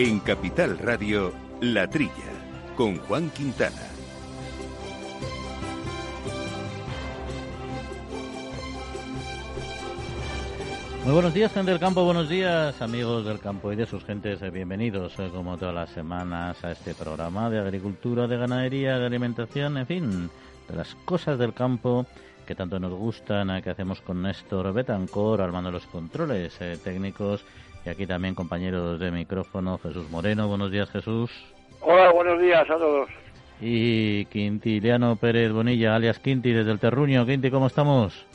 En Capital Radio, La Trilla, con Juan Quintana. Muy buenos días, gente del campo, buenos días, amigos del campo y de sus gentes. Bienvenidos, eh, como todas las semanas, a este programa de agricultura, de ganadería, de alimentación, en fin, de las cosas del campo que tanto nos gustan, eh, que hacemos con Néstor Betancor, armando los controles eh, técnicos, y aquí también compañeros de micrófono, Jesús Moreno. Buenos días, Jesús. Hola, buenos días a todos. Y Quintiliano Pérez Bonilla, alias Quinti, desde el Terruño. Quinti, ¿cómo estamos?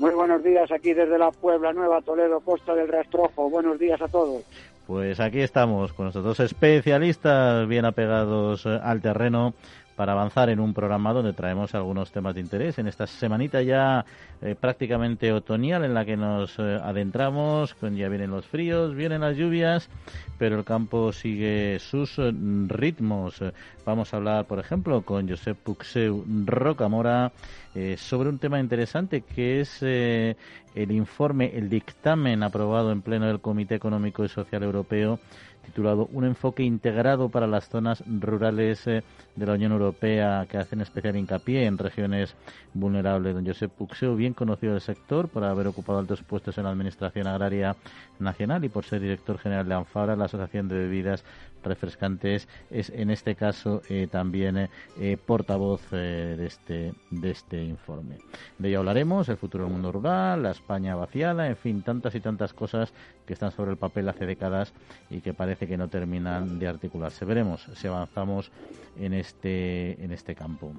Muy buenos días aquí desde la Puebla Nueva, Toledo, Costa del Rastrojo. Buenos días a todos. Pues aquí estamos con nuestros dos especialistas bien apegados eh, al terreno para avanzar en un programa donde traemos algunos temas de interés en esta semanita ya eh, prácticamente otoñal en la que nos eh, adentramos, ya vienen los fríos, vienen las lluvias, pero el campo sigue sus eh, ritmos. Vamos a hablar, por ejemplo, con Josep Puxeu Rocamora sobre un tema interesante que es el informe, el dictamen aprobado en pleno del Comité Económico y Social Europeo titulado Un enfoque integrado para las zonas rurales eh, de la Unión Europea que hacen especial hincapié en regiones vulnerables. Don Josep Puxeu, bien conocido del sector por haber ocupado altos puestos en la Administración Agraria Nacional y por ser director general de ANFARA, la Asociación de Bebidas Refrescantes, es en este caso eh, también eh, eh, portavoz de, este, de este informe. De ello hablaremos, el futuro del mundo rural, la España vaciada, en fin, tantas y tantas cosas que están sobre el papel hace décadas y que parece que no terminan de articularse. Veremos si avanzamos en este, en este campo.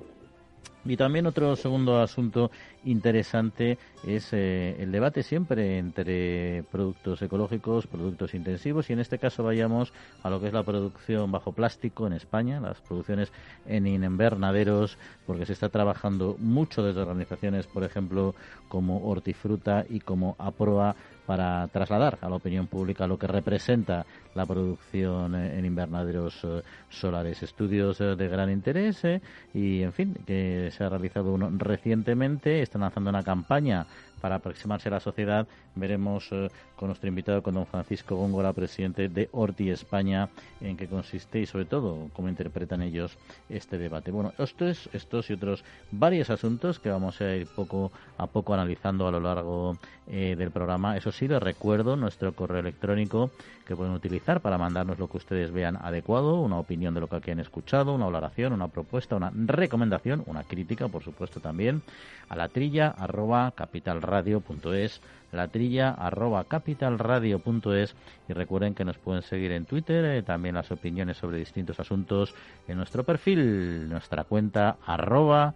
Y también otro segundo asunto interesante es eh, el debate siempre entre productos ecológicos, productos intensivos y en este caso vayamos a lo que es la producción bajo plástico en España, las producciones en invernaderos, porque se está trabajando mucho desde organizaciones, por ejemplo, como Hortifruta y como APROA para trasladar a la opinión pública lo que representa la producción eh, en invernaderos eh, solares. Estudios eh, de gran interés y, en fin, que se ha realizado uno recientemente. Están lanzando una campaña para aproximarse a la sociedad. Veremos eh, con nuestro invitado, con don Francisco Góngora, presidente de Horti España, en qué consiste y, sobre todo, cómo interpretan ellos este debate. Bueno, estos, estos y otros varios asuntos que vamos a ir poco a poco analizando a lo largo eh, del programa. Eso sí, les recuerdo nuestro correo electrónico que pueden utilizar para mandarnos lo que ustedes vean adecuado, una opinión de lo que aquí han escuchado, una valoración, una propuesta, una recomendación, una crítica, por supuesto, también, a la trilla arroba capitalradio.es, la trilla arroba capitalradio.es y recuerden que nos pueden seguir en Twitter, eh, también las opiniones sobre distintos asuntos en nuestro perfil, nuestra cuenta arroba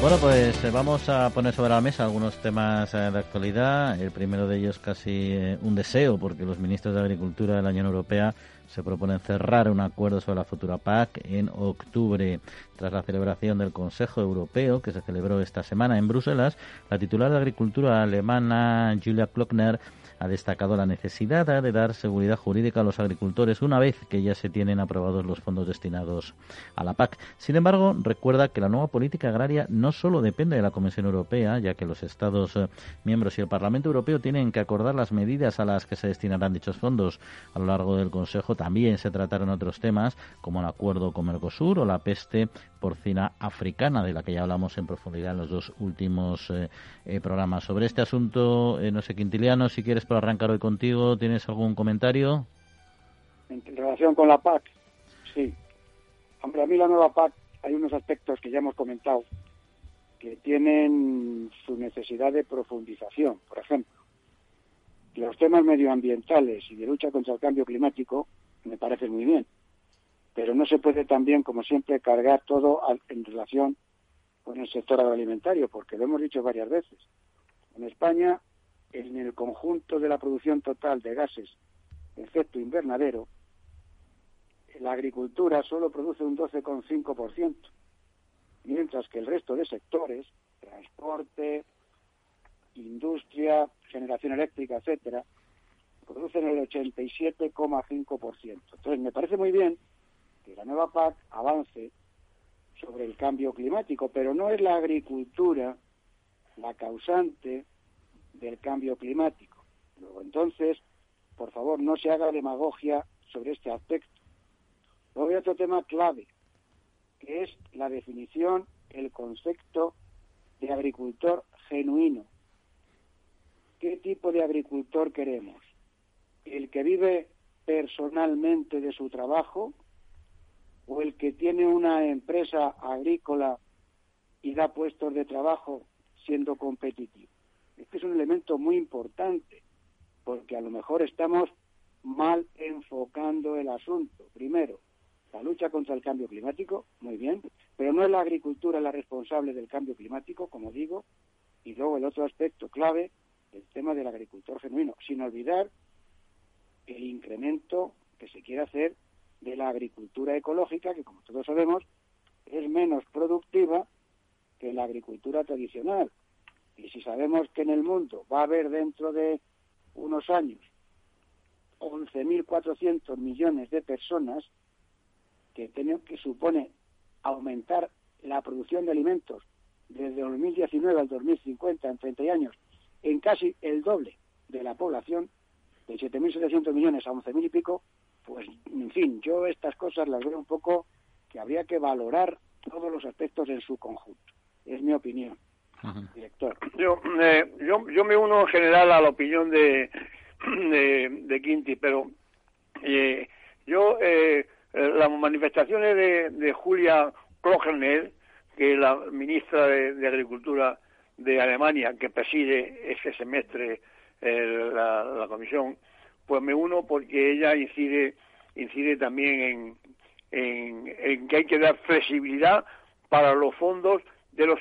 Bueno, pues eh, vamos a poner sobre la mesa algunos temas eh, de actualidad. El primero de ellos casi eh, un deseo, porque los ministros de Agricultura de la Unión Europea se proponen cerrar un acuerdo sobre la futura PAC en octubre. Tras la celebración del Consejo Europeo, que se celebró esta semana en Bruselas, la titular de Agricultura alemana, Julia Klockner, ha destacado la necesidad de dar seguridad jurídica a los agricultores una vez que ya se tienen aprobados los fondos destinados a la PAC. Sin embargo, recuerda que la nueva política agraria no solo depende de la Comisión Europea, ya que los Estados eh, miembros y el Parlamento Europeo tienen que acordar las medidas a las que se destinarán dichos fondos. A lo largo del Consejo también se trataron otros temas como el acuerdo con Mercosur o la peste porcina africana, de la que ya hablamos en profundidad en los dos últimos eh, eh, programas. Sobre este asunto, no sé, Quintiliano, si quieres para arrancar hoy contigo, ¿tienes algún comentario? En relación con la PAC, sí. Hombre, a mí la nueva PAC hay unos aspectos que ya hemos comentado que tienen su necesidad de profundización. Por ejemplo, los temas medioambientales y de lucha contra el cambio climático me parecen muy bien, pero no se puede también, como siempre, cargar todo en relación con el sector agroalimentario, porque lo hemos dicho varias veces. En España, en el conjunto de la producción total de gases efecto invernadero, la agricultura solo produce un 12,5%, mientras que el resto de sectores, transporte, industria, generación eléctrica, etcétera, producen el 87,5%. Entonces, me parece muy bien que la nueva PAC avance sobre el cambio climático, pero no es la agricultura la causante del cambio climático. Luego, entonces, por favor, no se haga demagogia sobre este aspecto. Luego hay otro tema clave, que es la definición, el concepto de agricultor genuino. ¿Qué tipo de agricultor queremos? ¿El que vive personalmente de su trabajo o el que tiene una empresa agrícola y da puestos de trabajo siendo competitivo? Este es un elemento muy importante porque a lo mejor estamos mal enfocando el asunto. Primero, la lucha contra el cambio climático, muy bien, pero no es la agricultura la responsable del cambio climático, como digo, y luego el otro aspecto clave, el tema del agricultor genuino, sin olvidar el incremento que se quiere hacer de la agricultura ecológica, que como todos sabemos es menos productiva que la agricultura tradicional. Y si sabemos que en el mundo va a haber dentro de unos años 11.400 millones de personas, que, supone aumentar la producción de alimentos desde 2019 al 2050, en 30 años, en casi el doble de la población, de 7.700 millones a 11.000 y pico, pues, en fin, yo estas cosas las veo un poco que habría que valorar todos los aspectos en su conjunto. Es mi opinión, director. Yo, eh, yo, yo me uno en general a la opinión de, de, Quinti, pero eh, yo, eh, las manifestaciones de, de Julia Klogerner, que es la ministra de, Agricultura de Alemania, que preside ese semestre eh, la, comisión, pues me uno porque ella incide, incide también en, en, que hay que dar flexibilidad para los fondos de los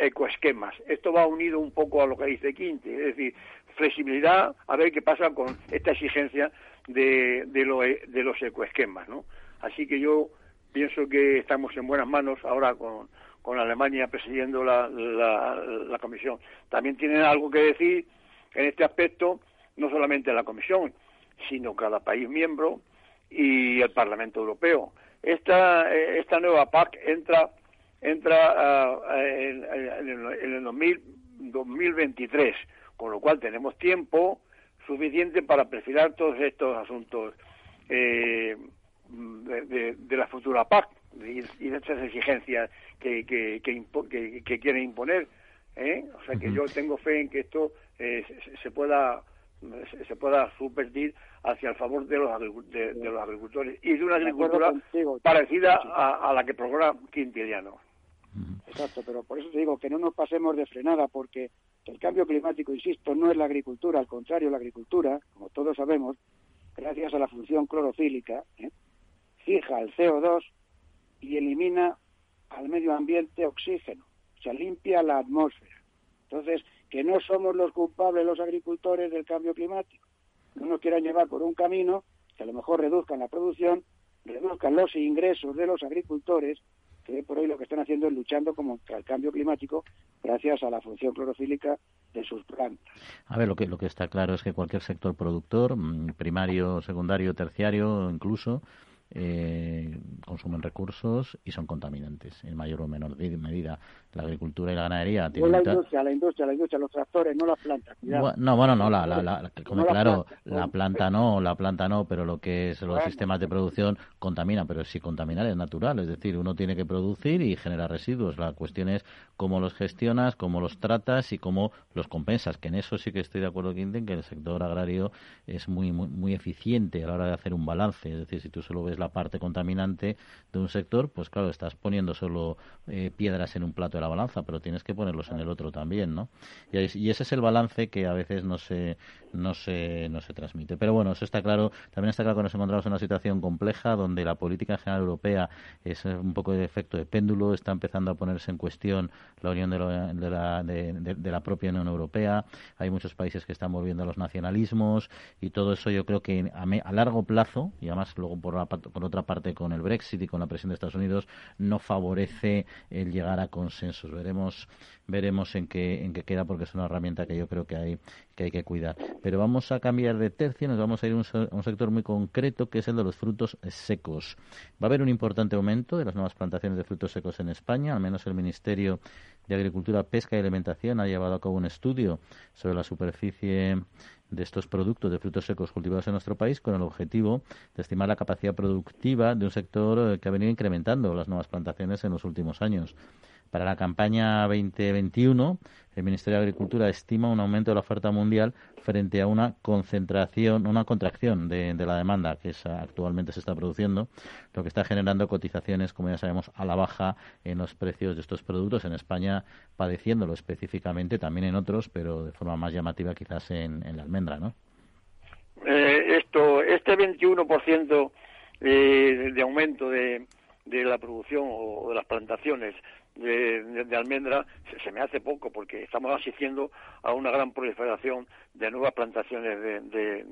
ecoesquemas. Esto va unido un poco a lo que dice Quinte, es decir, flexibilidad, a ver qué pasa con esta exigencia de, de, de los ecoesquemas, ¿no? Así que yo pienso que estamos en buenas manos ahora con, con Alemania presidiendo la, la, comisión. También tienen algo que decir en este aspecto, no solamente la comisión, sino cada país miembro y el Parlamento Europeo. Esta, esta nueva PAC entra entra ah, en, en, el 2023 con lo cual tenemos tiempo suficiente para perfilar todos estos asuntos eh, de, la futura PAC y, de estas exigencias que, que, que, quieren imponer. ¿eh? O sea que yo tengo fe en que esto eh, se, pueda se pueda subvertir hacia el favor de los, de, los agricultores y de una agricultura parecida a, la que programa Quintiliano. Exacto, pero por eso te digo que no nos pasemos de frenada porque el cambio climático, insisto, no es la agricultura, al contrario, la agricultura, como todos sabemos, gracias a la función clorofílica, ¿eh? fija el CO2 y elimina al medio ambiente oxígeno, o sea, limpia la atmósfera. Entonces, que no somos los culpables los agricultores del cambio climático. No nos quieran llevar por un camino que a lo mejor reduzcan la producción, reduzcan los ingresos de los agricultores por hoy lo que están haciendo es luchando contra el cambio climático gracias a la función clorofílica de sus plantas. A ver, lo que, lo que está claro es que cualquier sector productor, mm, primario, secundario, terciario, incluso, eh, consumen recursos y son contaminantes en mayor o menor medida. La agricultura y la ganadería. Tienen la industria, la industria, la industria, los tractores, no las plantas. no, bueno, no, la, la, claro, la planta no, la planta no, pero lo que es los sistemas de producción contaminan, pero si contaminar es natural, es decir, uno tiene que producir y generar residuos. La cuestión es cómo los gestionas, cómo los tratas y cómo los compensas, que en eso sí que estoy de acuerdo, Quinten, que el sector agrario es muy, muy, muy eficiente a la hora de hacer un balance. Es decir, si tú solo ves la parte contaminante de un sector, pues claro, estás poniendo solo eh, piedras en un plato de la balanza, pero tienes que ponerlos en el otro también, ¿no? Y, y, ese es el balance que a veces no se, no se, no se transmite. Pero bueno, eso está claro. También está claro que nos encontramos en una situación compleja donde la política general europea es un poco de efecto de péndulo, está empezando a ponerse en cuestión la unión de, la, de, la propia Unión Europea. Hay muchos países que están volviendo a los nacionalismos y todo eso yo creo que a, a largo plazo, y además luego por, la, por otra parte con el Brexit y con la presión de Estados Unidos, no favorece el llegar a consensos. Veremos veremos en qué, en qué queda porque es una herramienta que yo creo que hay que, hay que cuidar. Pero vamos a cambiar de tercio, nos vamos a ir a un, sector muy concreto que es el de los frutos secos. Va a haber un importante aumento de las nuevas plantaciones de frutos secos en España, al menos el Ministerio de Agricultura, Pesca y Alimentación ha llevado a cabo un estudio sobre la superficie de estos productos de frutos secos cultivados en nuestro país con el objetivo de estimar la capacidad productiva de un sector eh, que ha venido incrementando las nuevas plantaciones en los últimos años. Para la campaña 2021, el Ministerio de Agricultura estima un aumento de la oferta mundial frente a una concentración, una contracción de, la demanda que actualmente se está produciendo, lo que está generando cotizaciones, como ya sabemos, a la baja en los precios de estos productos. En España padeciéndolo específicamente, también en otros, pero de forma más llamativa quizás en, la almendra, ¿no? Eh, esto, este 21% eh, de aumento de, de la producción o de las plantaciones de, almendra se, me hace poco porque estamos asistiendo a una gran proliferación de nuevas plantaciones de,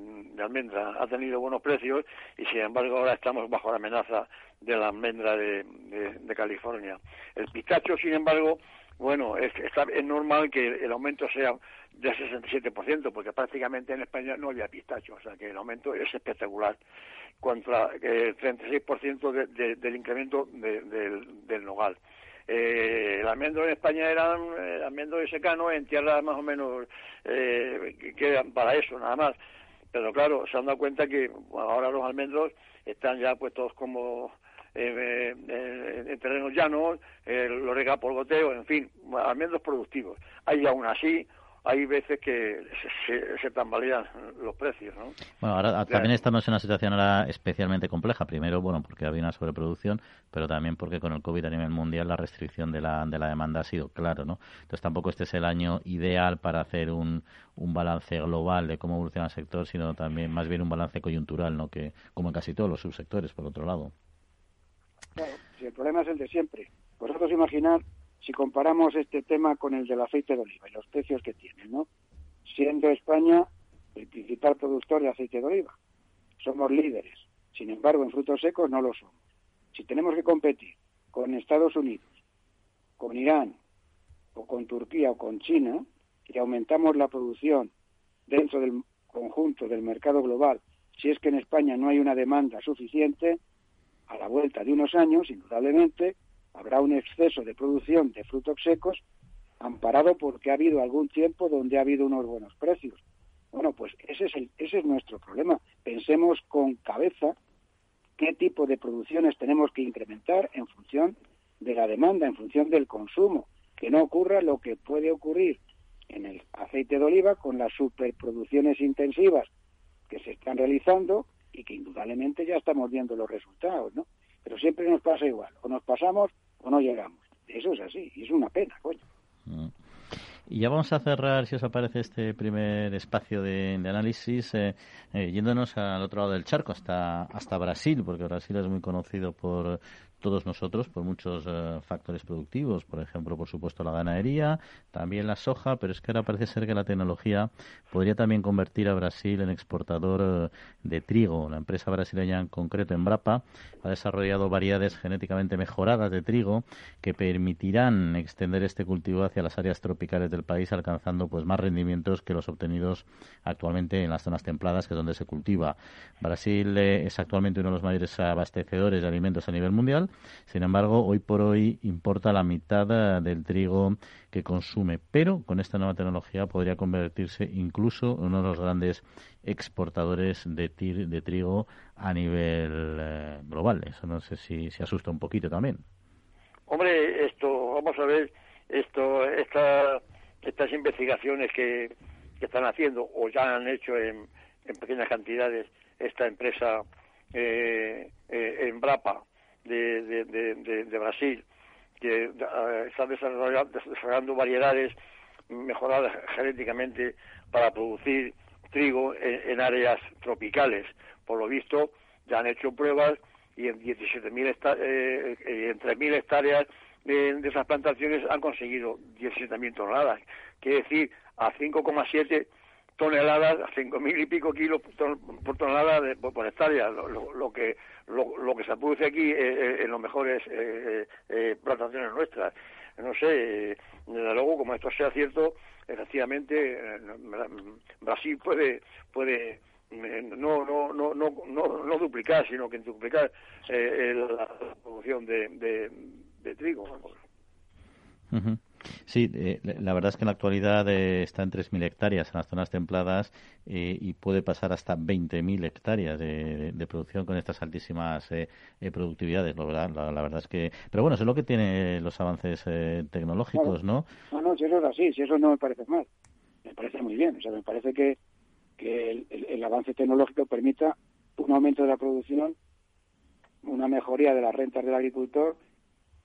almendra. Ha tenido buenos precios y sin embargo ahora estamos bajo la amenaza de la almendra de, California. El pistacho, sin embargo, bueno, es, es normal que el aumento sea de 67%, porque prácticamente en España no había pistacho, o sea que el aumento es espectacular contra el 36% del incremento del nogal. Eh, el almendro en España eran el almendro de secano en tierras más o menos eh, que eran para eso nada más pero claro se han dado cuenta que ahora los almendros están ya puestos como eh, eh, en terrenos llanos, lo rega por goteo, en fin, almendros productivos. Hay aún así hay veces que se, tambalean los precios, ¿no? Bueno, ahora también estamos en una situación ahora especialmente compleja. Primero, bueno, porque había una sobreproducción, pero también porque con el COVID a nivel mundial la restricción de la, de la demanda ha sido claro, ¿no? Entonces tampoco este es el año ideal para hacer un, un balance global de cómo evoluciona el sector, sino también más bien un balance coyuntural, ¿no? Que como en casi todos los subsectores, por otro lado. Claro, si el problema es el de siempre. Vosotros imaginar si comparamos este tema con el del aceite de oliva y los precios que tiene, ¿no? Siendo España el principal productor de aceite de oliva, somos líderes. Sin embargo, en frutos secos no lo somos. Si tenemos que competir con Estados Unidos, con Irán, o con Turquía o con China, y aumentamos la producción dentro del conjunto del mercado global, si es que en España no hay una demanda suficiente, a la vuelta de unos años, indudablemente, habrá un exceso de producción de frutos secos amparado porque ha habido algún tiempo donde ha habido unos buenos precios. Bueno, pues ese es, el, ese es nuestro problema. Pensemos con cabeza qué tipo de producciones tenemos que incrementar en función de la demanda, en función del consumo, que no ocurra lo que puede ocurrir en el aceite de oliva con las superproducciones intensivas que se están realizando y que indudablemente ya estamos viendo los resultados, ¿no? Pero siempre nos pasa igual, o nos pasamos no llegamos. Eso es así, es una pena, coño. Mm. Y ya vamos a cerrar, si os aparece, este primer espacio de, análisis, eh, eh, yéndonos al otro lado del charco, hasta, hasta Brasil, porque Brasil es muy conocido por todos nosotros por muchos eh, factores productivos, por ejemplo, por supuesto, la ganadería, también la soja, pero es que ahora parece ser que la tecnología podría también convertir a Brasil en exportador eh, de trigo. La empresa brasileña, en concreto Embrapa, ha desarrollado variedades genéticamente mejoradas de trigo que permitirán extender este cultivo hacia las áreas tropicales del país, alcanzando pues más rendimientos que los obtenidos actualmente en las zonas templadas, que es donde se cultiva. Brasil eh, es actualmente uno de los mayores abastecedores de alimentos a nivel mundial. Sin embargo, hoy por hoy importa la mitad eh, del trigo que consume, pero con esta nueva tecnología podría convertirse incluso en uno de los grandes exportadores de, de trigo a nivel eh, global. Eso no sé si se asusta un poquito también. Hombre, esto, vamos a ver, esto, esta, estas investigaciones que, están haciendo o ya han hecho en, en pequeñas cantidades esta empresa eh, eh, en Brapa de, de, Brasil, que eh, está desarrollando, variedades mejoradas genéticamente para producir trigo en, áreas tropicales. Por lo visto, ya han hecho pruebas y en 17.000 eh, en 3.000 hectáreas de, esas plantaciones han conseguido 17.000 toneladas. Quiere decir, a 5,7 toneladas, cinco mil y pico kilos por tonelada de, por, hectárea, lo, que lo, que se produce aquí eh, eh, en los mejores eh, plantaciones nuestras. No sé, desde luego, como esto sea cierto, efectivamente Brasil puede puede no no no no no, no duplicar, sino que duplicar la producción de, de, trigo. Sí, eh, la verdad es que en la actualidad eh, está en 3.000 hectáreas en las zonas templadas eh, y puede pasar hasta 20.000 hectáreas de, producción con estas altísimas productividades. La verdad, la, verdad es que. Pero bueno, eso es lo que tiene los avances tecnológicos, ¿no? No, no, si eso es así, si eso no me parece mal. Me parece muy bien. O sea, me parece que, que el, el avance tecnológico permita un aumento de la producción, una mejoría de las rentas del agricultor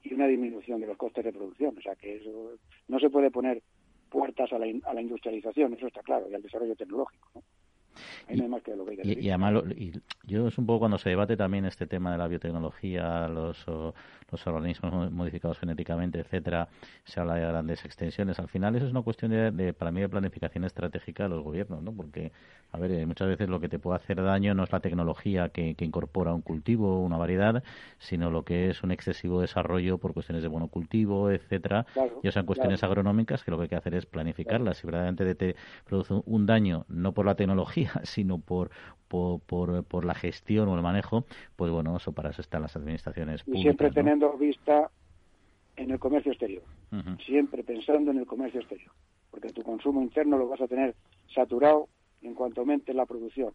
y una disminución de los costes de producción. O sea que eso no se puede poner puertas a la, a la industrialización, eso está claro, y al desarrollo tecnológico. ¿no? Y, además, y yo es un poco cuando se debate también este tema de la biotecnología, los, los organismos modificados genéticamente, etcétera, se habla de grandes extensiones. Al final, eso es una cuestión de, para mí de planificación estratégica de los gobiernos, ¿no? Porque, a ver, eh, muchas veces lo que te puede hacer daño no es la tecnología que, incorpora un cultivo, una variedad, sino lo que es un excesivo desarrollo por cuestiones de monocultivo, etcétera, y son cuestiones agronómicas que lo que hay que hacer es planificarlas. Si verdaderamente te produce un daño, no por la tecnología, sino por, por, por, la gestión o el manejo, pues bueno, eso para eso están las administraciones públicas. Y siempre teniendo vista en el comercio exterior, siempre pensando en el comercio exterior, porque tu consumo interno lo vas a tener saturado en cuanto aumente la producción,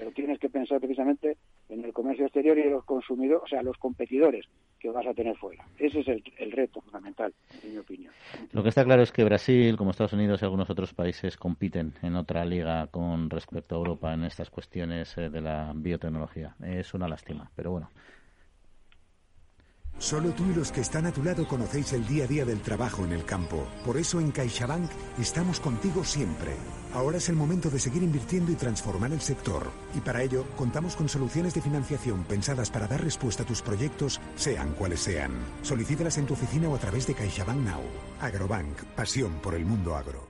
pero tienes que pensar precisamente en el comercio exterior y en los consumidores, o sea, los competidores que vas a tener fuera. Ese es el, reto fundamental, en mi opinión. Lo que está claro es que Brasil, como Estados Unidos y algunos otros países, compiten en otra liga con respecto a Europa en estas cuestiones eh, de la biotecnología. Es una lástima, pero bueno, Solo tú y los que están a tu lado conocéis el día a día del trabajo en el campo. Por eso en CaixaBank estamos contigo siempre. Ahora es el momento de seguir invirtiendo y transformar el sector. Y para ello contamos con soluciones de financiación pensadas para dar respuesta a tus proyectos, sean cuales sean. Solicítalas en tu oficina o a través de CaixaBank Now. Agrobank, pasión por el mundo agro.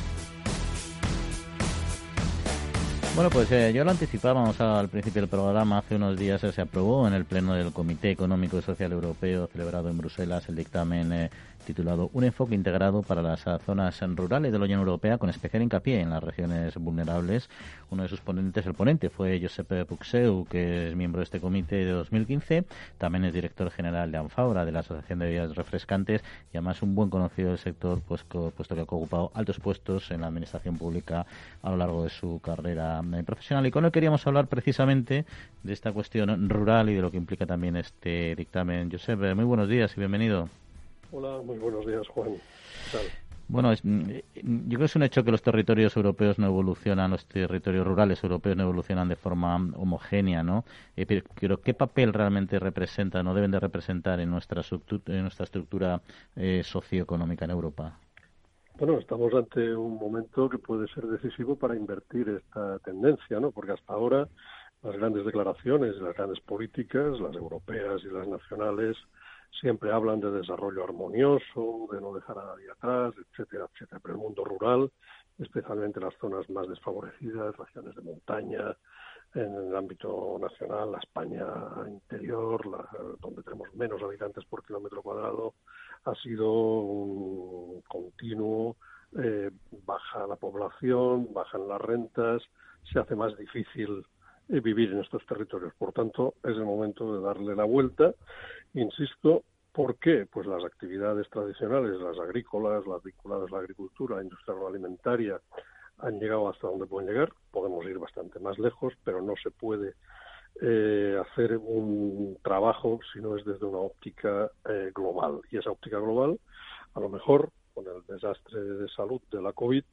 Bueno, pues eh, yo lo anticipábamos al principio del programa. Hace unos días se aprobó en el Pleno del Comité Económico y Social Europeo, celebrado en Bruselas, el dictamen eh, titulado Un enfoque integrado para las zonas rurales de la Unión Europea, con especial hincapié en las regiones vulnerables. Uno de sus ponentes, el ponente, fue Josep Puxeu, que es miembro de este comité de 2015. También es director general de ANFAURA, de la Asociación de Bebidas Refrescantes, y además un buen conocido del sector, pues, puesto que ha ocupado altos puestos en la administración pública a lo largo de su carrera profesional. Y con él queríamos hablar precisamente de esta cuestión rural y de lo que implica también este dictamen. Josep, muy buenos días y bienvenido. Hola, muy buenos días, Juan. Bueno, yo creo que es un hecho que los territorios europeos no evolucionan, los territorios rurales europeos no evolucionan de forma homogénea, ¿no? Eh, pero, ¿qué papel realmente representan o deben de representar en nuestra, en nuestra estructura eh, socioeconómica en Europa? Bueno, estamos ante un momento que puede ser decisivo para invertir esta tendencia, ¿no? Porque hasta ahora las grandes declaraciones, las grandes políticas, las europeas y las nacionales, siempre hablan de desarrollo armonioso, de no dejar a nadie atrás, etcétera, etcétera. Pero el mundo rural, especialmente las zonas más desfavorecidas, regiones de montaña, en el ámbito nacional, la España interior, donde tenemos menos habitantes por kilómetro cuadrado, ha sido un continuo, eh, baja la población, bajan las rentas, se hace más difícil eh, vivir en estos territorios. Por tanto, es el momento de darle la vuelta. Insisto, ¿por qué? Pues las actividades tradicionales, las agrícolas, las vinculadas a la agricultura, la industria agroalimentaria, han llegado hasta donde pueden llegar. Podemos bastante más lejos, pero no se puede eh, hacer un trabajo si no es desde una óptica eh, global. Y esa óptica global, a lo mejor, con el desastre de salud de la COVID,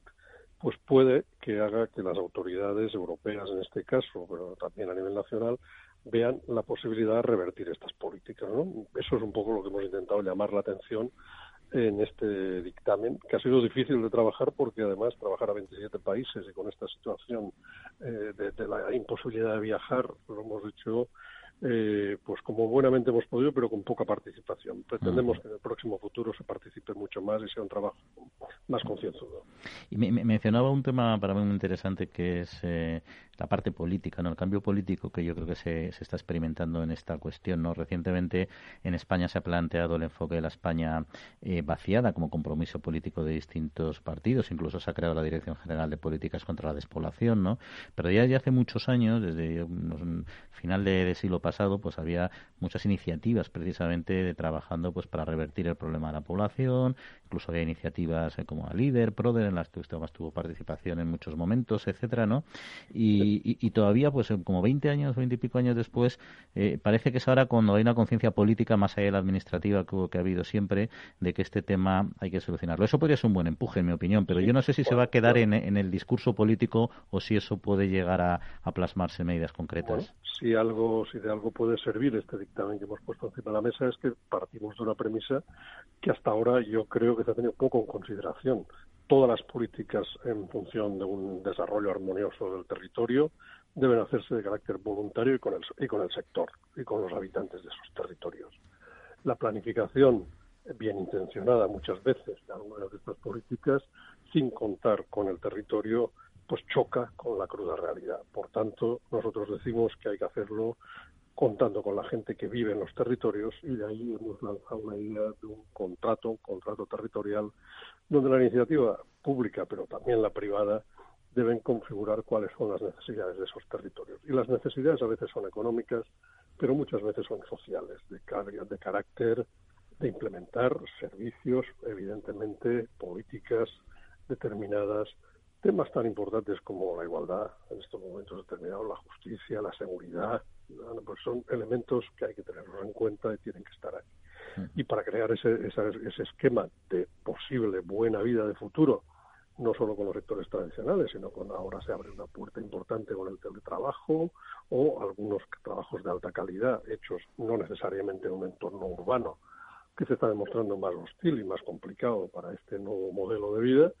pues puede que haga que las autoridades europeas, en este caso, pero también a nivel nacional, vean la posibilidad de revertir estas políticas. ¿no? Eso es un poco lo que hemos intentado llamar la atención en este dictamen, que ha sido difícil de trabajar porque además trabajar a 27 países y con esta situación eh, de, la imposibilidad de viajar, lo hemos hecho eh, pues como buenamente hemos podido, pero con poca participación. Pretendemos que en el próximo futuro se participe mucho más y sea un trabajo más concienzudo. Y me, mencionaba un tema para mí muy interesante que es eh, la parte política, ¿no? El cambio político que yo creo que se, se, está experimentando en esta cuestión, ¿no? Recientemente en España se ha planteado el enfoque de la España eh, vaciada como compromiso político de distintos partidos, incluso se ha creado la Dirección General de Políticas contra la Despoblación, ¿no? Pero ya, ya hace muchos años, desde el final de siglo pasado, pues había muchas iniciativas precisamente de trabajando pues para revertir el problema de la población, incluso había iniciativas eh, como a Líder, Proder, en las que usted más tuvo participación en muchos momentos, etcétera, ¿no? Y, todavía, pues como 20 años, 20 y pico años después, eh, parece que es ahora cuando hay una conciencia política más allá de la administrativa que, que, ha habido siempre, de que este tema hay que solucionarlo. Eso podría ser un buen empuje, en mi opinión, pero yo no sé si se va a quedar en, el discurso político o si eso puede llegar a, plasmarse en medidas concretas. si algo, si de algo puede servir este dictamen que hemos puesto encima de la mesa es que partimos de una premisa que hasta ahora yo creo que se ha tenido poco en consideración. Todas las políticas en función de un desarrollo armonioso del territorio deben hacerse de carácter voluntario y con el, y con el sector y con los habitantes de esos territorios. La planificación bien intencionada muchas veces de algunas de estas políticas, sin contar con el territorio, pues choca con la cruda realidad. Por tanto, nosotros decimos que hay que hacerlo contando con la gente que vive en los territorios y de ahí hemos lanzado una idea de un contrato, contrato territorial, donde la iniciativa pública, pero también la privada, deben configurar cuáles son las necesidades de esos territorios. Y las necesidades a veces son económicas, pero muchas veces son sociales, de, de carácter de implementar servicios, evidentemente, políticas determinadas, temas tan importantes como la igualdad en estos momentos determinados, la justicia, la seguridad, pues son elementos que hay que tenerlos en cuenta y tienen que estar ahí. Y para crear ese, ese, esquema de posible buena vida de futuro, no solo con los sectores tradicionales, sino cuando ahora se abre una puerta importante con el teletrabajo o algunos trabajos de alta calidad hechos no necesariamente en un entorno urbano que se está demostrando más hostil y más complicado para este nuevo modelo de vida,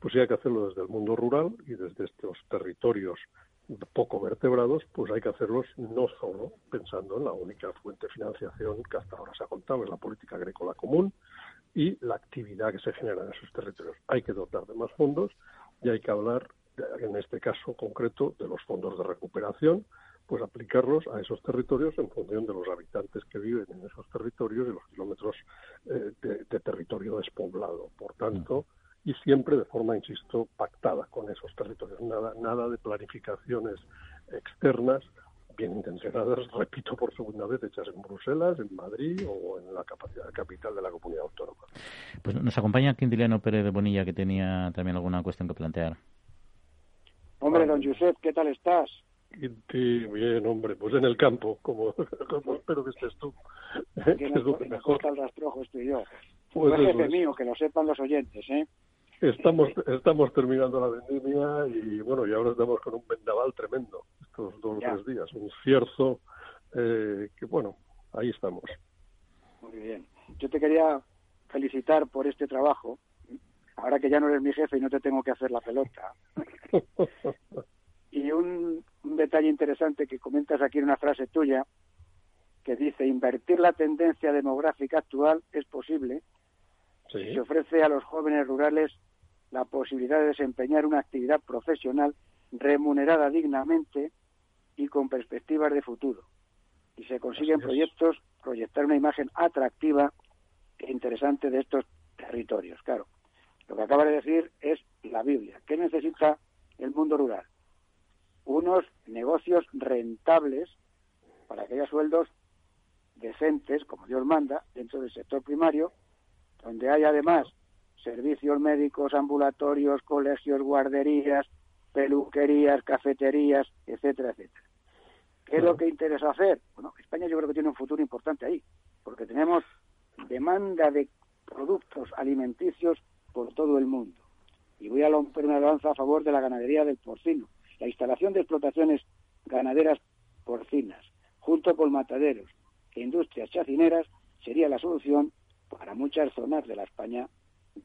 pues sí hay que hacerlo desde el mundo rural y desde estos territorios poco vertebrados, pues hay que hacerlos no solo pensando en la única fuente de financiación que hasta ahora se ha contado, es la política agrícola común y la actividad que se genera en esos territorios. Hay que dotar de más fondos y hay que hablar en este caso concreto, de los fondos de recuperación, pues aplicarlos a esos territorios en función de los habitantes que viven en esos territorios y los kilómetros eh, de, territorio despoblado. Por tanto, y siempre de forma, insisto, pactada con esos territorios. Nada, nada de planificaciones externas bien intencionadas, repito por segunda vez, hechas en Bruselas, en Madrid o en la capacidad capital de la comunidad autónoma. Pues nos acompaña Quintiliano Pérez de Bonilla, que tenía también alguna cuestión que plantear. Hombre, don Josep, ¿qué tal estás? Sí, bien, hombre, pues en el campo, como, espero que estés tú. Que es lo mejor. el rastrojo estoy yo. Pues jefe mío, que lo sepan los oyentes, ¿eh? Estamos, estamos terminando la vendimia y bueno, y ahora estamos con un vendaval tremendo estos dos o tres días, un cierzo eh, que bueno, ahí estamos. Muy bien. Yo te quería felicitar por este trabajo, ahora que ya no eres mi jefe y no te tengo que hacer la pelota. y un, un detalle interesante que comentas aquí en una frase tuya, que dice, invertir la tendencia demográfica actual es posible si se ofrece a los jóvenes rurales la posibilidad de desempeñar una actividad profesional remunerada dignamente y con perspectivas de futuro. Y se consiguen proyectos, proyectar una imagen atractiva e interesante de estos territorios. Claro, lo que acaba de decir es la Biblia. ¿Qué necesita el mundo rural? Unos negocios rentables para que haya sueldos decentes, como Dios manda, dentro del sector primario, donde hay además servicios médicos, ambulatorios, colegios, guarderías, peluquerías, cafeterías, etcétera, etcétera. ¿Qué es lo que interesa hacer? Bueno, España yo creo que tiene un futuro importante ahí, porque tenemos demanda de productos alimenticios por todo el mundo. Y voy a romper una lanza a favor de la ganadería del porcino. La instalación de explotaciones ganaderas porcinas, junto con mataderos e industrias chacineras, sería la solución para muchas zonas de la España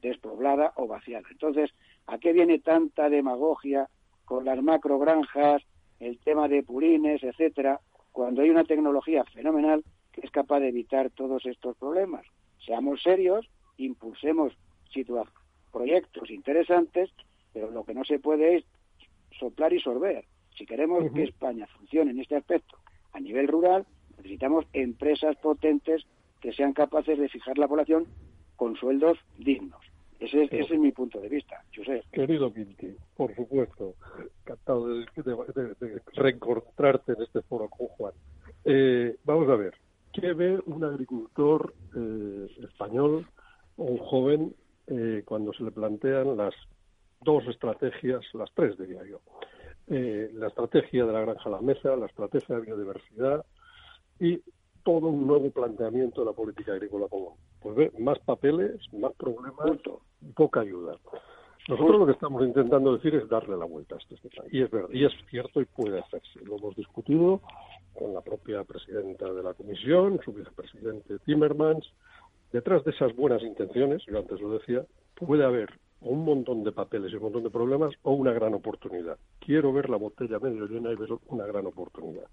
despoblada o vaciada. Entonces, ¿a qué viene tanta demagogia con las macrogranjas, el tema de purines, etcétera, cuando hay una tecnología fenomenal que es capaz de evitar todos estos problemas? Seamos serios, impulsemos proyectos interesantes, pero lo que no se puede es soplar y sorber. Si queremos que España funcione en este aspecto a nivel rural, necesitamos empresas potentes que sean capaces de fijar la población con sueldos dignos. Ese, es mi punto de vista, José. Querido Quinti, por supuesto, encantado de, reencontrarte en este foro con Juan. Eh, vamos a ver, ¿qué ve un agricultor eh, español o un joven eh, cuando se le plantean las dos estrategias, las tres diría yo? la estrategia de la granja a la mesa, la estrategia de biodiversidad y todo un nuevo planteamiento de la política agrícola común. Pues más papeles, más problemas poca ayuda. Nosotros lo que estamos intentando decir es darle la vuelta a este tema. Y es verdad, y es cierto y puede hacerse. Lo hemos discutido con la propia presidenta de la comisión, su vicepresidente Timmermans. Detrás de esas buenas intenciones, yo antes lo decía, puede haber un montón de papeles y un montón de problemas o una gran oportunidad. Quiero ver la botella medio llena y ver una gran oportunidad.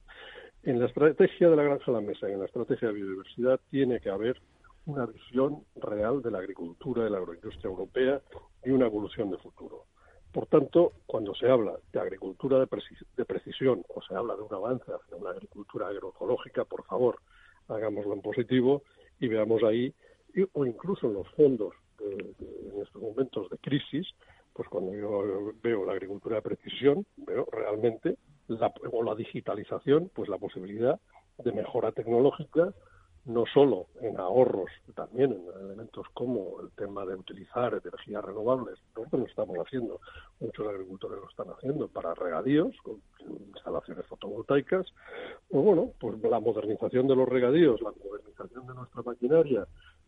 En la estrategia de la granja a la mesa y en la estrategia de biodiversidad tiene que haber una visión real de la agricultura, de la agroindustria europea y una evolución de futuro. Por tanto, cuando se habla de agricultura de, precisión o se habla de un avance hacia una agricultura agroecológica, por favor, hagámoslo en positivo y veamos ahí, o incluso en los fondos en estos momentos de crisis, pues cuando yo veo la agricultura de precisión, veo realmente la, o la digitalización, pues la posibilidad de mejora tecnológica, no solo en ahorros, también en elementos como el tema de utilizar energías renovables, nosotros lo estamos haciendo, muchos agricultores lo están haciendo para regadíos, con instalaciones fotovoltaicas, o bueno, pues la modernización de los regadíos, la modernización de nuestra maquinaria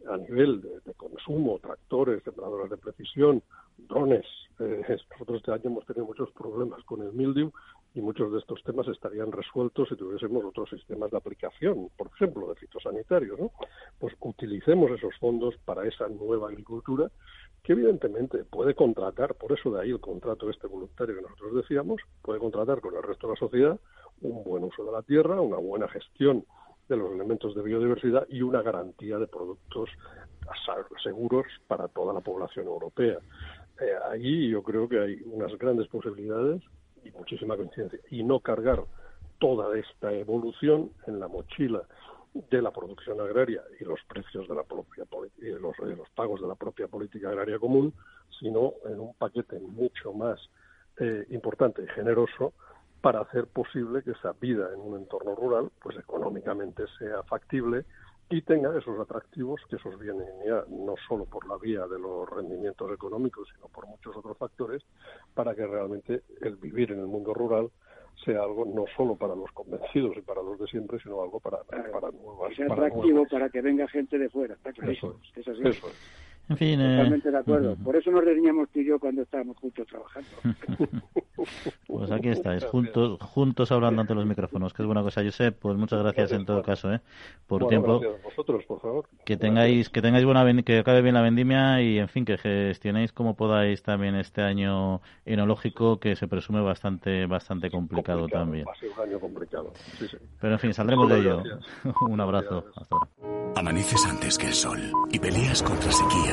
a nivel de, consumo, tractores, sembradoras de precisión, drones. Eh, nosotros este año hemos tenido muchos problemas con el mildew y muchos de estos temas estarían resueltos si tuviésemos otros sistemas de aplicación, por ejemplo, de fitosanitarios, ¿no? Pues utilicemos esos fondos para esa nueva agricultura que evidentemente puede contratar, por eso de ahí el contrato este voluntario que nosotros decíamos, puede contratar con el resto de la sociedad un buen uso de la tierra, una buena gestión de los elementos de biodiversidad y una garantía de productos seguros para toda la población europea. eh, ahí yo creo que hay unas grandes posibilidades y muchísima coincidencia. Y no cargar toda esta evolución en la mochila de la producción agraria y los precios de la propia y los, los pagos de la propia política agraria común, sino en un paquete mucho más eh, importante y generoso para hacer posible que esa vida en un entorno rural, pues económicamente sea factible y tenga esos atractivos que esos vienen ya no solo por la vía de los rendimientos económicos, sino por muchos otros factores, para que realmente el vivir en el mundo rural sea algo no solo para los convencidos y para los de siempre, sino algo para, para nuevas. Sea atractivo para, que venga gente de fuera, está Eso es, así. Eso es. En fin, eh, Totalmente de acuerdo. Por eso nos reñíamos tú y yo cuando estábamos juntos trabajando. pues aquí estáis, juntos, juntos hablando ante los micrófonos, que es buena cosa. Josep, pues muchas gracias en todo caso, ¿eh? Por tiempo. vosotros, por favor. Que tengáis, que tengáis buena, que acabe bien la vendimia y, en fin, que gestionéis como podáis también este año enológico, que se presume bastante, bastante complicado, también. Va a ser un año complicado. Sí, sí. Pero en fin, saldremos de ello. un abrazo. Hasta ahora. Amaneces antes que el sol y peleas contra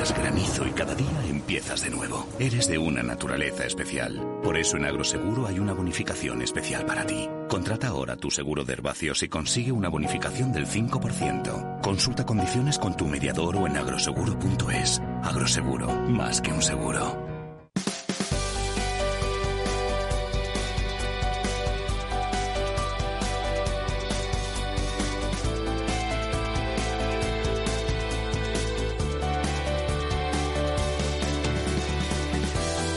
granizo y cada día empiezas de nuevo. Eres de una naturaleza especial. Por eso en Agroseguro hay una bonificación especial para ti. Contrata ahora tu seguro de herbáceos y consigue una bonificación del 5%. Consulta condiciones con tu mediador o en agroseguro.es. Agroseguro, más que un seguro.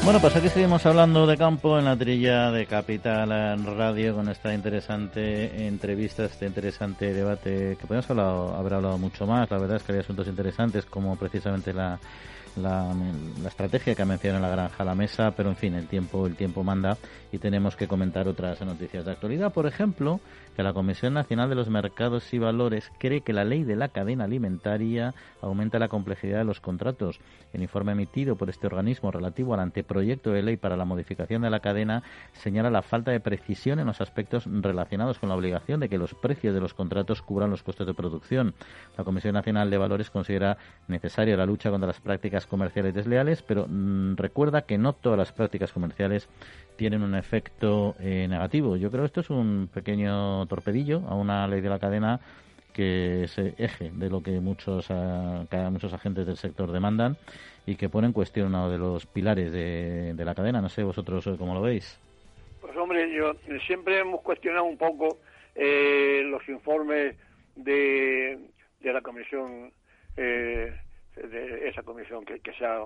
Bueno, pues aquí seguimos hablando de campo en la trilla de Capital Radio con esta interesante entrevista, este interesante debate que podemos haber hablado mucho más. La verdad es que hay asuntos interesantes como precisamente la la, estrategia que ha mencionado la granja a la mesa, pero en fin, el tiempo, el tiempo manda y tenemos que comentar otras noticias de actualidad. Por ejemplo, que la Comisión Nacional de los Mercados y Valores cree que la ley de la cadena alimentaria aumenta la complejidad de los contratos. El informe emitido por este organismo relativo al anteproyecto de ley para la modificación de la cadena señala la falta de precisión en los aspectos relacionados con la obligación de que los precios de los contratos cubran los costos de producción. La Comisión Nacional de Valores considera necesaria la lucha contra las prácticas comerciales desleales, pero mm, recuerda que no todas las prácticas comerciales tienen un efecto eh, negativo. Yo creo que esto es un pequeño torpedillo a una ley de la cadena que es eje de lo que muchos, uh, muchos agentes del sector demandan y que pone en cuestión uno de los pilares de, la cadena. No sé vosotros eh, cómo lo veis. Pues hombre, yo siempre hemos cuestionado un poco eh, los informes de, de la Comisión eh, de esa comisión que, que se ha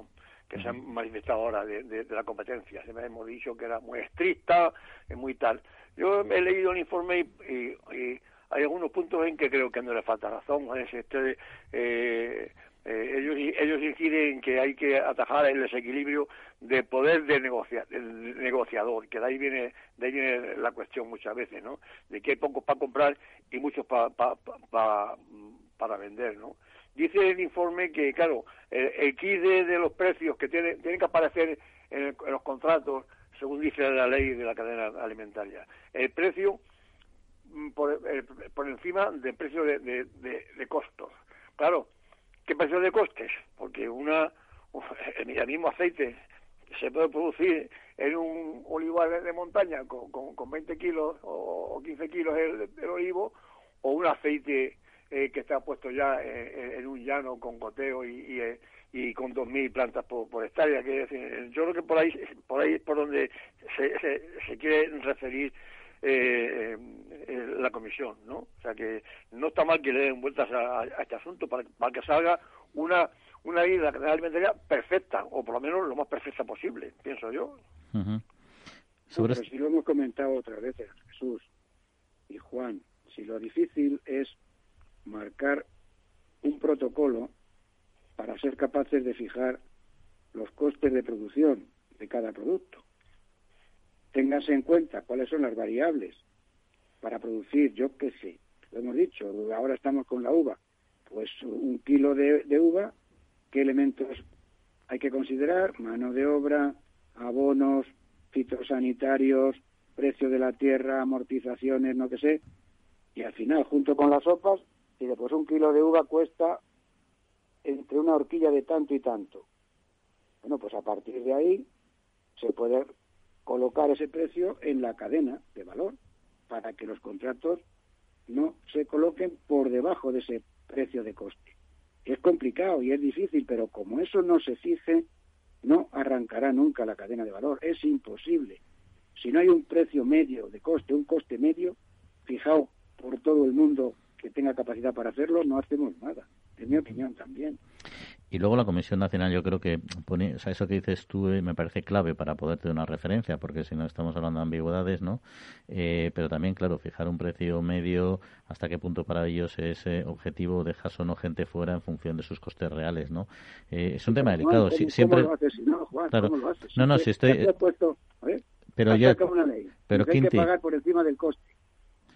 que se ha manifestado ahora de, la competencia. Se me hemos dicho que era muy estricta, muy tal. Yo he leído el informe y, hay algunos puntos en que creo que no le falta razón. Es este, eh, eh, ellos ellos inciden que hay que atajar el desequilibrio de poder de negocia, del negociador, que de ahí viene de ahí viene la cuestión muchas veces, ¿no? De que hay pocos para comprar y muchos para para vender, ¿no? Dice el informe que, claro, el, el kit de, los precios que tienen, tienen que aparecer en, los contratos, según dice la ley de la cadena alimentaria. El precio mm, por, por encima del precio de, de, costos. Claro, ¿qué precio de costes? Porque una el mismo aceite se puede producir en un olivar de montaña con, con, 20 kilos o 15 kilos el, el olivo o un aceite eh, que está puesto ya eh, eh, en un llano con goteo y, y, eh, y con 2.000 plantas por, por hectárea. Que, decir, yo creo que por ahí, por ahí es por donde se, se, se quiere referir eh, la comisión, ¿no? O sea que no está mal que le den vueltas a, este asunto para, para, que salga una una vida alimentaria perfecta, o por lo menos lo más perfecta posible, pienso yo. Sobre... si lo hemos comentado otras veces, Jesús y Juan, si lo difícil es marcar un protocolo para ser capaces de fijar los costes de producción de cada producto. Téngase en cuenta cuáles son las variables para producir, yo qué sé, lo hemos dicho, ahora estamos con la uva, pues un kilo de, de uva, ¿qué elementos hay que considerar? Mano de obra, abonos, fitosanitarios, precio de la tierra, amortizaciones, no que sé, y al final, junto con las sopas, y después un kilo de uva cuesta entre una horquilla de tanto y tanto. Bueno, pues a partir de ahí se puede colocar ese precio en la cadena de valor para que los contratos no se coloquen por debajo de ese precio de coste. Es complicado y es difícil, pero como eso no se fije, no arrancará nunca la cadena de valor. Es imposible. Si no hay un precio medio de coste, un coste medio, fijado por todo el mundo que tenga capacidad para hacerlo, no hacemos nada. En mi opinión también. Y luego la Comisión Nacional, yo creo que pone, o sea, eso que dices tú eh, me parece clave para poder tener una referencia, porque si no estamos hablando de ambigüedades, ¿no? Eh, pero también, claro, fijar un precio medio, hasta qué punto para ellos es eh, objetivo, dejas o no gente fuera en función de sus costes reales, ¿no? es un tema delicado. siempre. no, no, si estoy. pero ya. pero hay que pagar por encima del coste.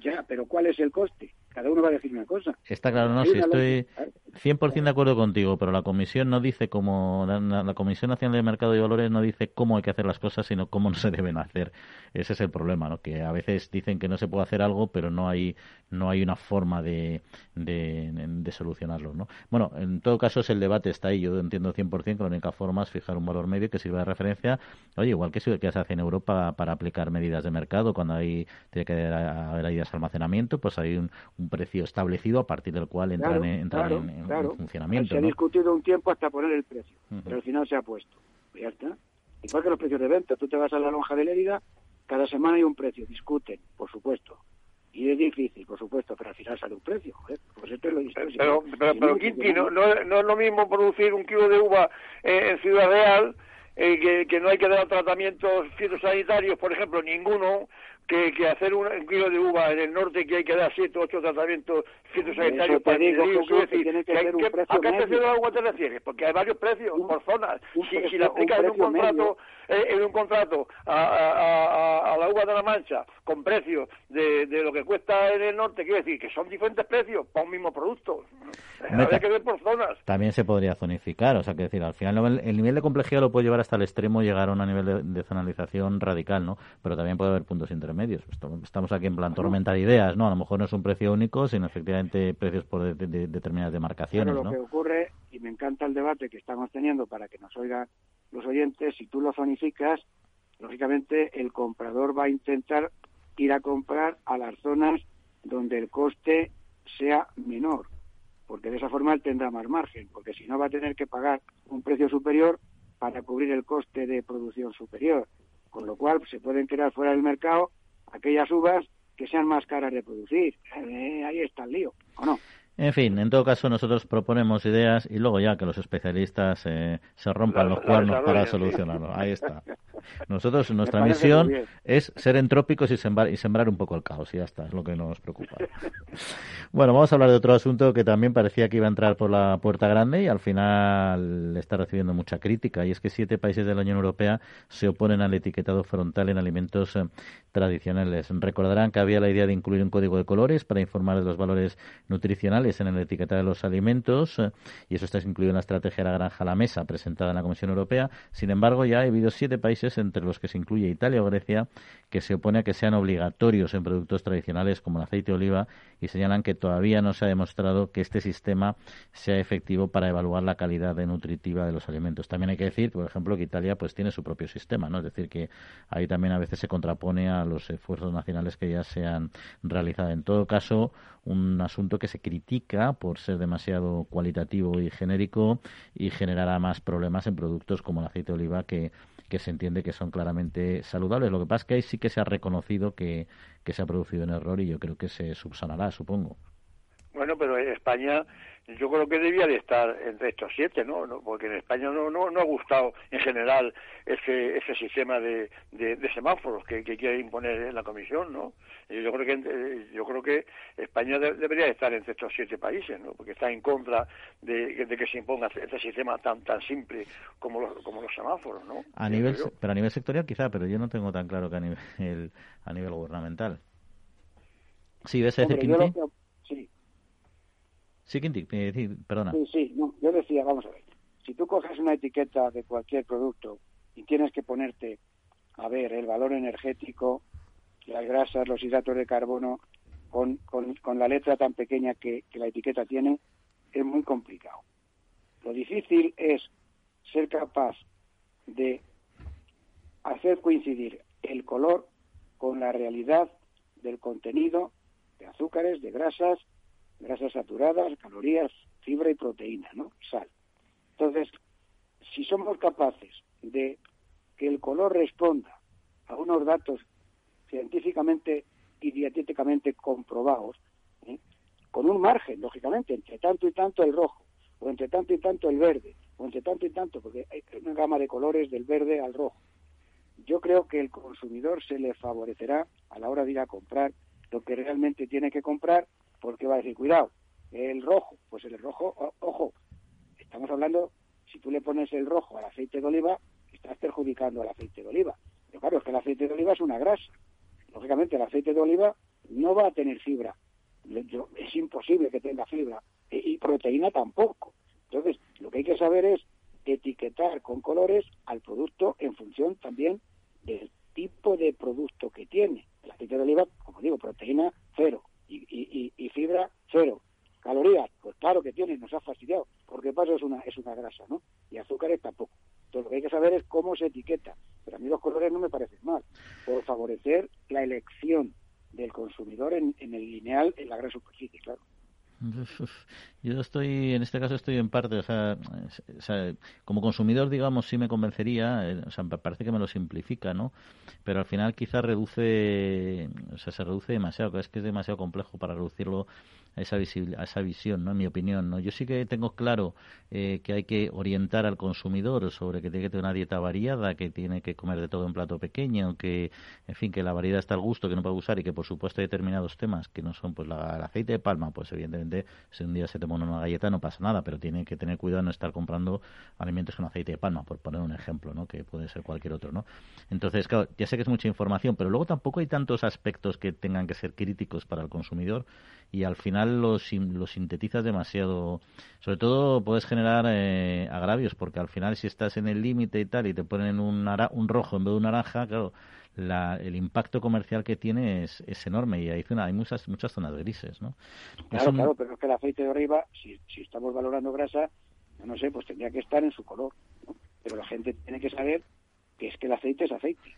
Ya, pero ¿cuál es el coste? Cada uno va a decir una cosa. Está claro, no, si estoy 100% de acuerdo contigo, pero la Comisión no dice cómo, la, Comisión Nacional de Mercado y Valores no dice cómo hay que hacer las cosas, sino cómo no se deben hacer. Ese es el problema, ¿no? Que a veces dicen que no se puede hacer algo, pero no hay, no hay una forma de, de, solucionarlo, ¿no? Bueno, en todo caso, es el debate está ahí. Yo entiendo 100% que la única forma es fijar un valor medio que sirva de referencia. Oye, igual que, que se hace en Europa para aplicar medidas de mercado, cuando hay, tiene que haber ideas de almacenamiento, pues hay un un precio establecido a partir del cual entran, en, funcionamiento. Se ha discutido un tiempo hasta poner el precio, pero al final se ha puesto. Ya está. Igual que los precios de venta, tú te vas a la lonja de Lérida, cada semana hay un precio, discuten, por supuesto. Y es difícil, por supuesto, pero al final sale un precio. Pues esto es lo Pero, pero, pero, Quinti, no, no, es lo mismo producir un kilo de uva en Ciudad Real eh, que, que, no hay que dar tratamientos fitosanitarios, por ejemplo, ninguno, que, que hacer un, kilo de uva en el norte que hay que dar siete o ocho tratamientos fitosanitarios para digo, que tiene que, precio ¿A qué precio del agua te refieres? Porque hay varios precios por zonas. si, si la aplicas en un contrato, eh, en un contrato a, a, a, la uva de la mancha con precios de, de lo que cuesta en el norte, quiere decir que son diferentes precios para un mismo producto. Habría que ver por zonas. También se podría zonificar, o sea, que decir, al final el nivel de complejidad lo puede llevar hasta el extremo, llegar a un nivel de, de zonalización radical, ¿no? Pero también puede haber puntos intermedios medios. Estamos aquí en plan tormenta de ideas, ¿no? A lo mejor no es un precio único, sino efectivamente precios por determinadas demarcaciones, lo que ocurre, y me encanta el debate que estamos teniendo para que nos oigan los oyentes, si tú lo zonificas, lógicamente el comprador va a intentar ir a comprar a las zonas donde el coste sea menor, porque de esa forma él tendrá más margen, porque si no va a tener que pagar un precio superior para cubrir el coste de producción superior, con lo cual se pueden crear fuera del mercado aquellas uvas que sean más caras de producir. Eh, ahí está el lío, ¿o no? En fin, en todo caso nosotros proponemos ideas y luego ya que los especialistas eh, se rompan los cuernos para solucionarlo. Ahí está. Nosotros, nuestra misión es ser entrópicos y sembrar, y sembrar un poco el caos y ya está, es lo que nos preocupa. bueno, vamos a hablar de otro asunto que también parecía que iba a entrar por la puerta grande y al final está recibiendo mucha crítica y es que siete países de la Unión Europea se oponen al etiquetado frontal en alimentos eh, tradicionales. Recordarán que había la idea de incluir un código de colores para informar de los valores nutricionales en el etiquetado de los alimentos eh, y eso está incluido en la estrategia de la granja a la mesa presentada en la Comisión Europea. Sin embargo, ya ha habido siete países, entre los que se incluye Italia o Grecia, que se opone a que sean obligatorios en productos tradicionales como el aceite de oliva y señalan que todavía no se ha demostrado que este sistema sea efectivo para evaluar la calidad nutritiva de los alimentos. También hay que decir, por ejemplo, que Italia pues tiene su propio sistema, ¿no? Es decir, que ahí también a veces se contrapone a los esfuerzos nacionales que ya se han realizado. En todo caso, un asunto que se critica por ser demasiado cualitativo y genérico y generará más problemas en productos como el aceite de oliva que, que se entiende que son claramente saludables. Lo que pasa es que ahí sí que se ha reconocido que, que se ha producido un error y yo creo que se subsanará, supongo. Bueno, pero España yo creo que debía de estar entre estos siete, ¿no? Porque en España no, no, no ha gustado en general ese, ese sistema de, de, semáforos que, quiere imponer la Comisión, ¿no? Yo creo que yo creo que España debería estar entre estos siete países, ¿no? Porque está en contra de, que se imponga este sistema tan tan simple como los, como los semáforos, ¿no? A nivel, pero a nivel sectorial quizá, pero yo no tengo tan claro que a nivel, a nivel gubernamental. Sí, ves a decir Sí, Quinti, perdona. Sí, sí, no, yo decía, vamos a ver, si tú coges una etiqueta de cualquier producto y tienes que ponerte a ver el valor energético, las grasas, los hidratos de carbono, con, con, la letra tan pequeña que, que la etiqueta tiene, es muy complicado. Lo difícil es ser capaz de hacer coincidir el color con la realidad del contenido de azúcares, de grasas, grasas saturadas, calorías, fibra y proteína, ¿no? Sal. Entonces, si somos capaces de que el color responda a unos datos científicamente y dietéticamente comprobados, ¿eh? con un margen, lógicamente, entre tanto y tanto el rojo, o entre tanto y tanto el verde, o entre tanto y tanto, porque hay una gama de colores del verde al rojo. Yo creo que el consumidor se le favorecerá a la hora de ir a comprar lo que realmente tiene que comprar, porque va a decir, cuidado, el rojo, pues el rojo, ojo, estamos hablando, si tú le pones el rojo al aceite de oliva, estás perjudicando al aceite de oliva. Pero claro, es que el aceite de oliva es una grasa. Lógicamente el aceite de oliva no va a tener fibra. es imposible que tenga fibra. y proteína tampoco. Entonces, lo que hay que saber es etiquetar con colores al producto en función también del tipo de producto que tiene. El aceite de oliva, como digo, proteína cero y, fibra cero. Calorías, pues claro que tiene, nos ha fastidiado, porque paso es una, es una grasa, ¿no? Y azúcares tampoco. Entonces lo que hay que saber es cómo se etiqueta. Pero a mí los colores no me parecen mal, por favorecer la elección del consumidor en, en el lineal en la gran superficie, claro. Yo estoy, en este caso estoy en parte, o sea, como consumidor, digamos, sí me convencería, eh, o sea, parece que me lo simplifica, ¿no? Pero al final quizás reduce, o sea, se reduce demasiado, es que es demasiado complejo para reducirlo a esa, a esa visión, ¿no? En mi opinión, ¿no? Yo sí que tengo claro eh, que hay que orientar al consumidor sobre que tiene que tener una dieta variada, que tiene que comer de todo en plato pequeño, que, en fin, que la variedad está al gusto, que no puede usar y que, por supuesto, hay determinados temas que no son, pues, la, el aceite de palma, pues, evidentemente, si un día se te pone una galleta no pasa nada, pero tiene que tener cuidado de no estar comprando alimentos con aceite de palma, por poner un ejemplo, ¿no? Que puede ser cualquier otro, ¿no? Entonces, claro, ya sé que es mucha información, pero luego tampoco hay tantos aspectos que tengan que ser críticos para el consumidor y al final lo, lo sintetizas demasiado. Sobre todo puedes generar eh, agravios, porque al final si estás en el límite y tal y te ponen un, un rojo en vez de un naranja, claro, la, el impacto comercial que tiene es, es enorme y hay, hay muchas, muchas zonas grises, ¿no? Claro, claro, pero es que el aceite de oliva, si, si estamos valorando grasa, no sé, pues tendría que estar en su color, Pero la gente tiene que saber que es que el aceite es aceite.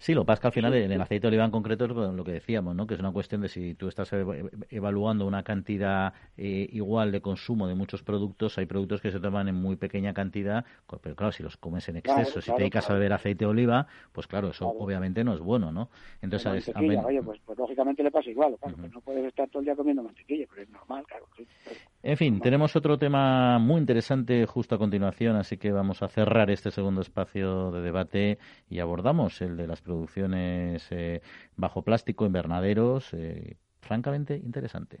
Sí, lo que pasa es que al final en el aceite de oliva en concreto es lo que decíamos, ¿no? que es una cuestión de si tú estás evaluando una cantidad eh, igual de consumo de muchos productos, hay productos que se toman en muy pequeña cantidad, pero claro, si los comes en exceso, si te dedicas a beber aceite de oliva, pues claro, eso obviamente no es bueno, ¿no? Entonces, oye, pues, pues, lógicamente le pasa igual, claro, no puedes estar todo el día comiendo mantequilla, pero es normal, claro. En fin, tenemos otro tema muy interesante justo a continuación, así que vamos a cerrar este segundo espacio de debate y abordamos el de las producciones eh, bajo plástico, invernaderos, eh, francamente interesante.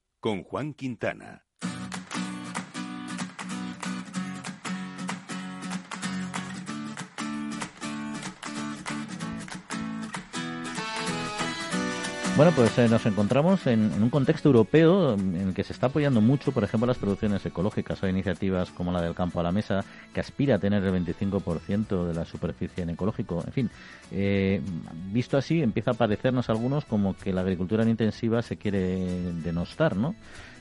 con Juan Quintana. Bueno, pues eh, nos encontramos en, un contexto europeo en el que se está apoyando mucho, por ejemplo, las producciones ecológicas. Hay iniciativas como la del Campo a la Mesa, que aspira a tener el 25% de la superficie en ecológico. En fin, eh, visto así, empieza a parecernos algunos como que la agricultura en intensiva se quiere denostar, ¿no?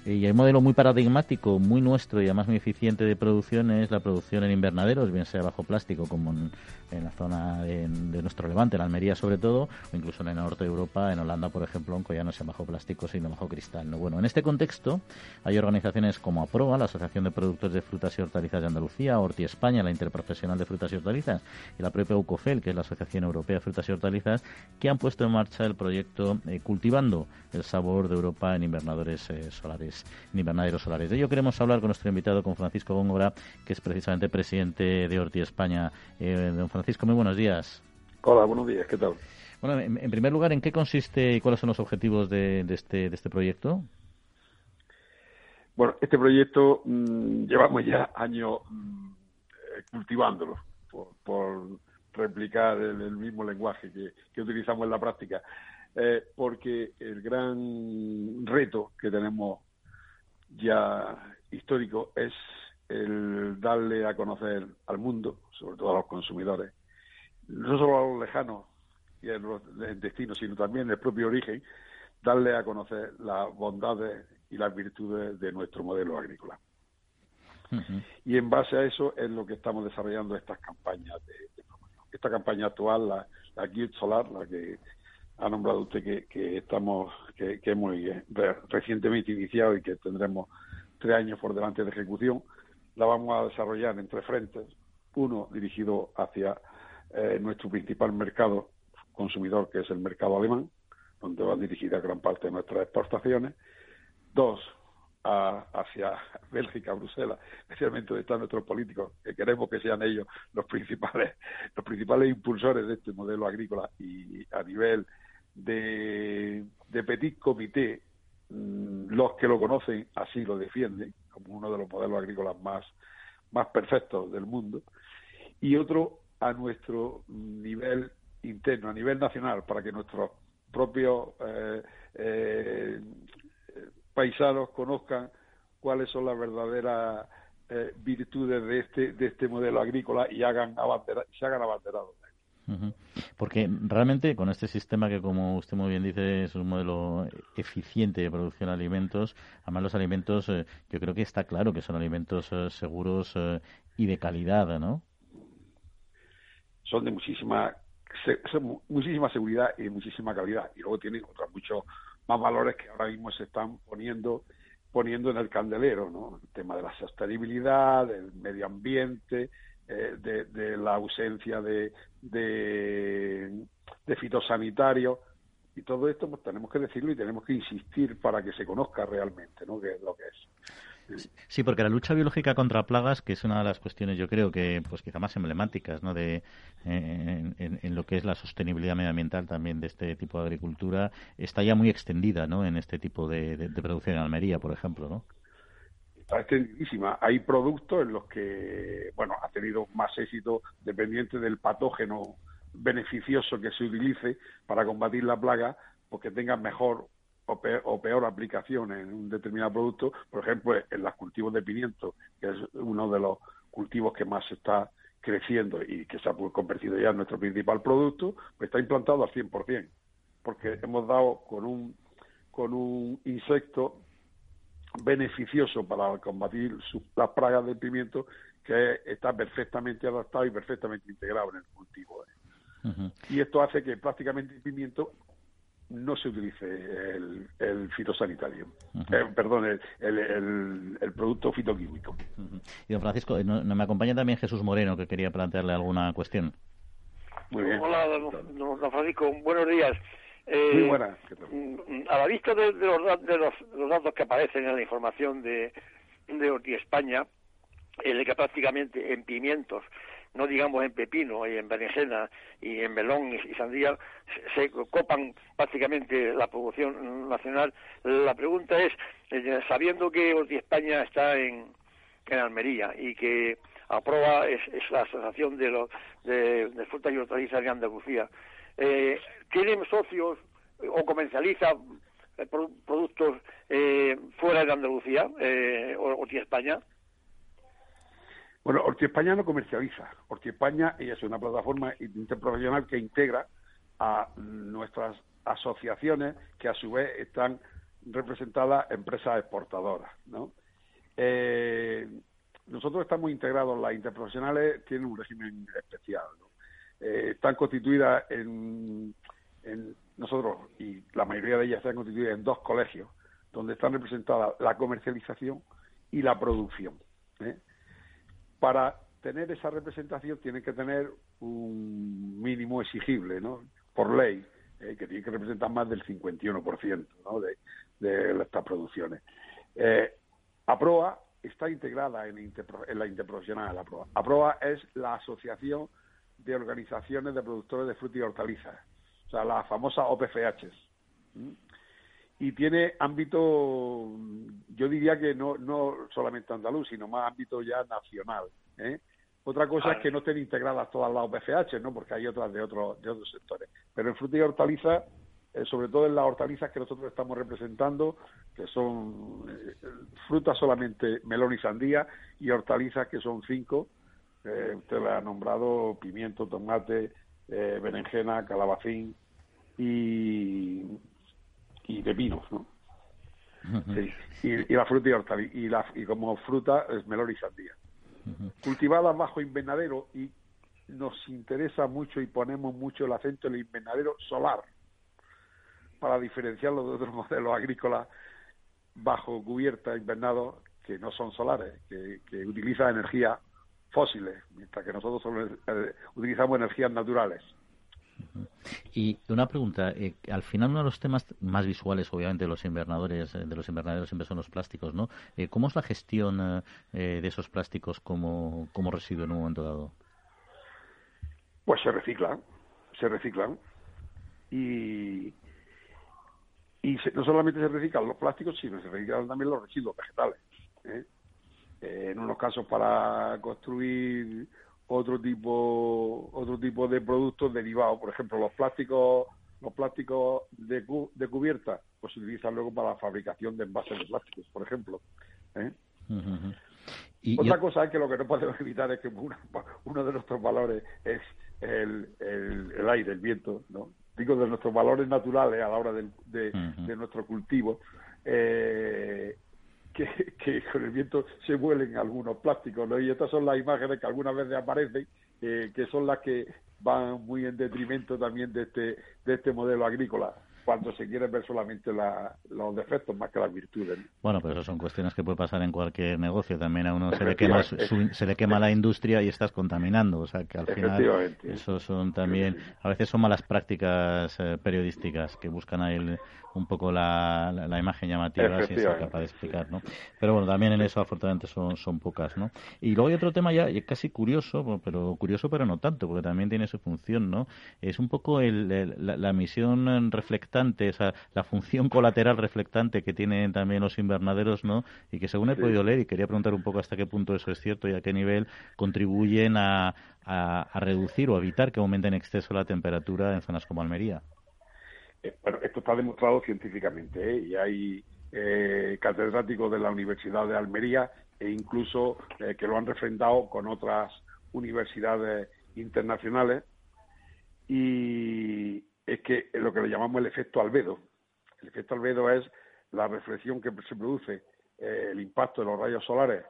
Y el modelo muy paradigmático, muy nuestro y además muy eficiente de producción es la producción en invernaderos, bien sea bajo plástico como en, la zona de, nuestro Levante, en Almería sobre todo, o incluso en el norte de Europa, en Holanda, por ejemplo, aunque ya no sea bajo plástico, sino bajo cristal. ¿no? Bueno, en este contexto hay organizaciones como APROA, la Asociación de Productores de Frutas y Hortalizas de Andalucía, Horti España, la Interprofesional de Frutas y Hortalizas, y la propia UCOFEL, que es la Asociación Europea de Frutas y Hortalizas, que han puesto en marcha el proyecto eh, Cultivando el Sabor de Europa en Invernadores eh, Solares ni invernaderos solares. De ello queremos hablar con nuestro invitado, con Francisco Góngora, que es precisamente presidente de Orti España. Eh, don Francisco, muy buenos días. Hola, buenos días, ¿qué tal? Bueno, en, primer lugar, ¿en qué consiste y cuáles son los objetivos de, este, de este proyecto? Bueno, este proyecto mm, llevamos ya años mm, cultivándolo por, replicar el, mismo lenguaje que, utilizamos en la práctica, eh, porque el gran reto que tenemos ya histórico es el darle a conocer al mundo, sobre todo a los consumidores, no solo a los lejanos y a los destinos, sino también el propio origen, darle a conocer las bondades y las virtudes de nuestro modelo agrícola. Y en base a eso es lo que estamos desarrollando estas campañas de, promoción. Esta campaña actual, la, la Solar, la que ha nombrado usted que, estamos, que, que hemos recientemente iniciado y que tendremos tres años por delante de ejecución, la vamos a desarrollar en tres frentes. Uno dirigido hacia eh, nuestro principal mercado consumidor, que es el mercado alemán, donde va dirigida gran parte de nuestras exportaciones. Dos, hacia Bélgica, Bruselas, especialmente donde están nuestros políticos, que queremos que sean ellos los principales, los principales impulsores de este modelo agrícola y a nivel de, de petit comité, mm, los que lo conocen así lo defienden como uno de los modelos agrícolas más, más perfectos del mundo, y otro a nuestro nivel interno, a nivel nacional, para que nuestros propios eh, eh, paisanos conozcan cuáles son las verdaderas eh, virtudes de este de este modelo agrícola y hagan se hagan abanderados. Porque realmente con este sistema que, como usted muy bien dice, es un modelo eficiente de producción de alimentos, además los alimentos, yo creo que está claro que son alimentos seguros y de calidad, ¿no? Son de muchísima muchísima seguridad y muchísima calidad. Y luego tienen otros muchos más valores que ahora mismo se están poniendo poniendo en el candelero, ¿no? El tema de la sostenibilidad, del medio ambiente, eh, de, la ausencia de, de, de fitosanitarios y todo esto pues tenemos que decirlo y tenemos que insistir para que se conozca realmente, ¿no? Que es lo que es. Sí, porque la lucha biológica contra plagas, que es una de las cuestiones, yo creo que, pues quizá más emblemáticas, ¿no? De, en, lo que es la sostenibilidad medioambiental también de este tipo de agricultura, está ya muy extendida, ¿no? En este tipo de, producción en Almería, por ejemplo, ¿no? Extendidísima. Hay productos en los que, bueno, ha tenido más éxito dependiente del patógeno beneficioso que se utilice para combatir la plaga, porque tengan mejor o peor, aplicación en un determinado producto, por ejemplo, en los cultivos de pimiento, que es uno de los cultivos que más está creciendo y que se ha convertido ya en nuestro principal producto, pues está implantado al 100%, porque hemos dado con un, con un insecto beneficioso para combatir las plagas del pimiento que está perfectamente adaptado y perfectamente integrado en el cultivo. ¿eh? Y esto hace que prácticamente el pimiento no se utilice el, fitosanitario, eh, perdón, el, el, producto fitoquímico. Y don Francisco, eh, ¿no, me acompaña también Jesús Moreno, que quería plantearle alguna cuestión? Muy bien. Hola, don, Francisco, buenos días. Eh, Muy buenas. Mm, a la vista de, los, de los, datos que aparecen en la información de, de Orti España, el que prácticamente en pimientos no digamos en pepino y en berenjena y en melón y, sandía, se, copan prácticamente la producción nacional. La pregunta es, eh, sabiendo que Orti España está en, en Almería y que aprueba es, la Asociación de, los, de, Frutas y Hortalizas de Andalucía, eh, ¿tienen socios o comercializa eh, productos eh, fuera de Andalucía, eh, España? Bueno, Orti España no comercializa. Orti España es una plataforma interprofesional que integra a nuestras asociaciones que a su vez están representadas empresas exportadoras, ¿no? Eh, nosotros estamos integrados, las interprofesionales tienen un régimen especial, eh, están constituidas en, en, nosotros, y la mayoría de ellas están constituidas en dos colegios, donde están representadas la comercialización y la producción. ¿eh? para tener esa representación tienen que tener un mínimo exigible, ¿no? Por ley, eh, que tiene que representar más del 51% ¿no? de, estas producciones. Eh, APROA está integrada en, la interprofesional APROA. APROA es la Asociación de Organizaciones de Productores de Frutas y Hortalizas, o sea, la famosa OPFH. Y tiene ámbito, yo diría que no, no solamente andaluz, sino más ámbito ya nacional. ¿eh? Otra cosa es que no estén integradas todas las OPCH, ¿no? Porque hay otras de otros, de otros sectores. Pero en fruta y hortalizas, eh, sobre todo en las hortalizas que nosotros estamos representando, que son eh, frutas solamente melón y sandía, y hortalizas que son cinco, eh, usted le ha nombrado pimiento, tomate, berenjena, calabacín y, y pepinos, ¿no? Sí. Y, la fruta y hortalizas, y, la, y como fruta es melón y sandía cultivadas bajo invernadero y nos interesa mucho y ponemos mucho el acento en el invernadero solar para diferenciarlo de otros modelos agrícolas bajo cubierta invernado que no son solares, que, utilizan energías fósiles, mientras que nosotros solo, eh, utilizamos energías naturales. Y una pregunta, eh, al final uno de los temas más visuales, obviamente, de los invernadores, eh, de los invernaderos siempre son los plásticos, ¿no? Eh, ¿Cómo es la gestión de esos plásticos como, como residuo en un momento dado? Pues se reciclan, se reciclan y y no solamente se reciclan los plásticos, sino se reciclan también los residuos vegetales. En unos casos para construir otro tipo otro tipo de productos derivados. Por ejemplo los plásticos los plásticos de, de cubierta pues se utilizan luego para la fabricación de envases de plásticos por ejemplo ¿eh? otra cosa es que lo que no podemos evitar es que uno de nuestros valores es el, el, aire el viento no digo de nuestros valores naturales a la hora de, de nuestro cultivo eh, que, con el viento se vuelen algunos plásticos, ¿no? Y estas son las imágenes que algunas veces aparecen, eh, que son las que van muy en detrimento también de este, de este modelo agrícola cuando se quiere ver solamente los defectos más que las virtudes. Bueno, pero eso son cuestiones que puede pasar en cualquier negocio. También a uno se le quema, se le quema la industria y estás contaminando. O sea, que al final eso son también, a veces son malas prácticas eh, periodísticas que buscan ahí un poco la, la, imagen llamativa sin ser capaz de explicar, ¿no? Pero bueno, también en eso afortunadamente son, son pocas, ¿no? Y luego hay otro tema ya casi curioso, pero curioso pero no tanto, porque también tiene su función, ¿no? Es un poco el, la, la misión reflectiva esa, la función colateral reflectante que tienen también los invernaderos, ¿no? Y que según he podido leer, y quería preguntar un poco hasta qué punto eso es cierto y a qué nivel contribuyen a, a, reducir o evitar que aumente en exceso la temperatura en zonas como Almería. Eh, bueno, esto está demostrado científicamente ¿eh? y hay eh, catedráticos de la Universidad de Almería e incluso que lo han refrendado con otras universidades internacionales y, es que lo que le llamamos el efecto albedo. El efecto albedo es la reflexión que se produce, eh, el impacto de los rayos solares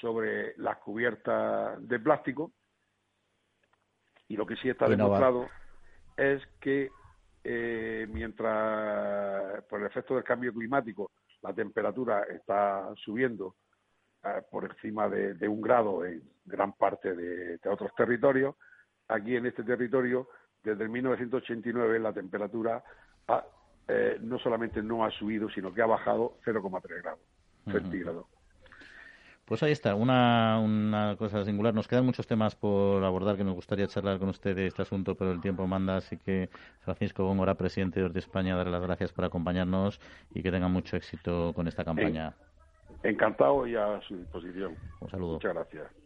sobre las cubiertas de plástico. Y lo que sí está demostrado es que eh, mientras por el efecto del cambio climático la temperatura está subiendo eh, por encima de, un grado en gran parte de otros territorios, aquí en este territorio desde 1989 la temperatura eh, no solamente no ha subido, sino que ha bajado 0,3 grados centígrados. Pues ahí está, una, una cosa singular. Nos quedan muchos temas por abordar que nos gustaría charlar con usted de este asunto, pero el tiempo manda, así que Francisco Góngora, presidente de España, darle las gracias por acompañarnos y que tenga mucho éxito con esta campaña. Encantado y a su disposición. Un saludo. Muchas gracias.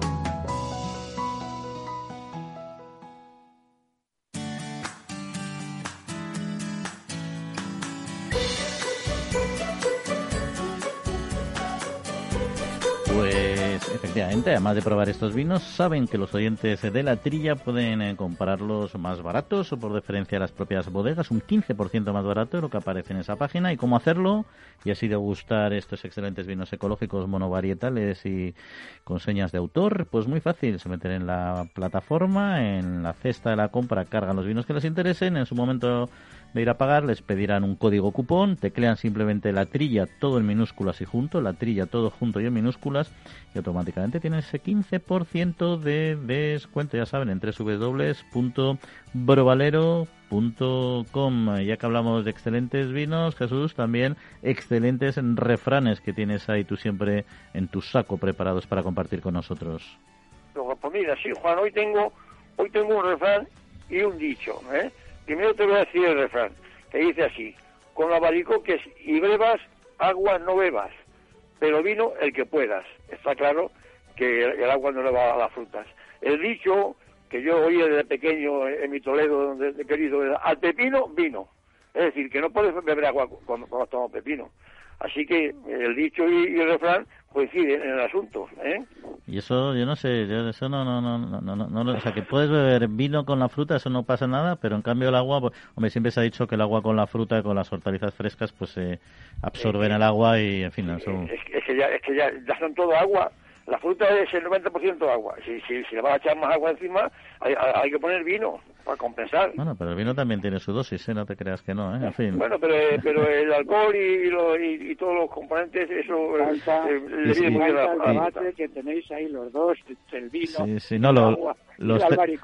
Efectivamente, además de probar estos vinos, saben que los oyentes de la trilla pueden eh, comprarlos más baratos o por diferencia a las propias bodegas, un 15% más barato de lo que aparece en esa página. ¿Y cómo hacerlo? Y así degustar estos excelentes vinos ecológicos monovarietales y con señas de autor. Pues muy fácil, se meten en la plataforma, en la cesta de la compra, cargan los vinos que les interesen, en su momento de ir a pagar, les pedirán un código cupón, teclean simplemente la trilla todo en minúsculas y junto, la trilla todo junto y en minúsculas, y automáticamente tienen ese 15% de descuento, ya saben, en www.brovalero.com. Ya que hablamos de excelentes vinos, Jesús, también excelentes refranes que tienes ahí tú siempre en tu saco preparados para compartir con nosotros. Pues mira, sí, Juan, hoy tengo, hoy tengo un refrán y un dicho, ¿eh? Primero te voy a decir el refrán, que dice así, con abaricoques y brevas, agua no bebas, pero vino el que puedas. Está claro que el, agua no le va a las frutas. El dicho que yo oí desde pequeño en mi Toledo, donde he querido, al pepino, vino. Es decir, que no puedes beber agua cuando, cuando tomas pepino. Así que el dicho y, el refrán coinciden en el asunto. ¿eh? Y eso, yo no sé, eso no, no, no, no, no, o sea, que puedes beber vino con la fruta, eso no pasa nada, pero en cambio el agua, pues, hombre, siempre se ha dicho que el agua con la fruta con las hortalizas frescas, pues se absorben el agua y, en fin, eso... Es, que ya, es que ya, ya son todo agua, la fruta es el 90% agua. Si, si, si, le vas a echar más agua encima, hay, hay, que poner vino para compensar. Bueno, pero el vino también tiene su dosis, ¿eh? no te creas que no, ¿eh? En fin. Bueno, pero, eh, pero el alcohol y, lo, y, todos los componentes, eso eh, eh, le viene muy bien a la debate que tenéis ahí los dos, el vino, sí, sí, no, lo, los,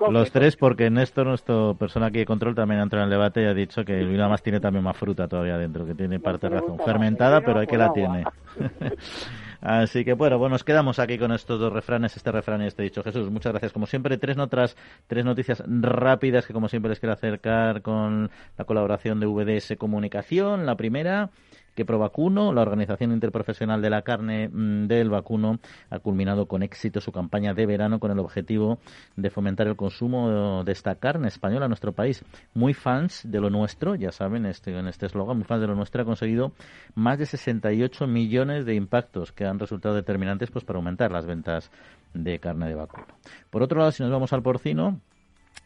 los tres, porque Néstor, nuestro persona aquí de control, también ha entrado en el debate y ha dicho que el vino además tiene también más fruta todavía dentro, que tiene parte de razón. Fermentada, pero hay que la tiene. Así que bueno, bueno, nos quedamos aquí con estos dos refranes, este refrán y este dicho. Jesús, muchas gracias. Como siempre, tres notas, tres noticias rápidas que como siempre les quiero acercar con la colaboración de VDS Comunicación. La primera, que Provacuno, la Organización Interprofesional de la Carne mm, del Vacuno, ha culminado con éxito su campaña de verano con el objetivo de fomentar el consumo de esta carne española en nuestro país. Muy fans de lo nuestro, ya saben, este, en este eslogan, muy fans de lo nuestro, ha conseguido más de 68 millones de impactos que han resultado determinantes pues, para aumentar las ventas de carne de vacuno. Por otro lado, si nos vamos al porcino,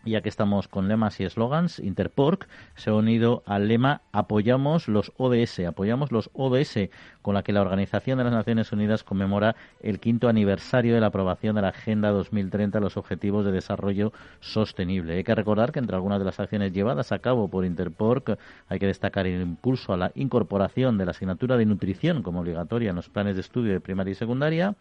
ya que estamos con lemas y eslogans, Interpork se ha unido al lema Apoyamos los ODS, apoyamos los ODS, con la que la Organización de las Naciones Unidas conmemora el quinto aniversario de la aprobación de la Agenda 2030, los Objetivos de Desarrollo Sostenible. Hay que recordar que entre algunas de las acciones llevadas a cabo por Interpork hay que destacar el impulso a la incorporación de la asignatura de nutrición como obligatoria en los planes de estudio de primaria y secundaria,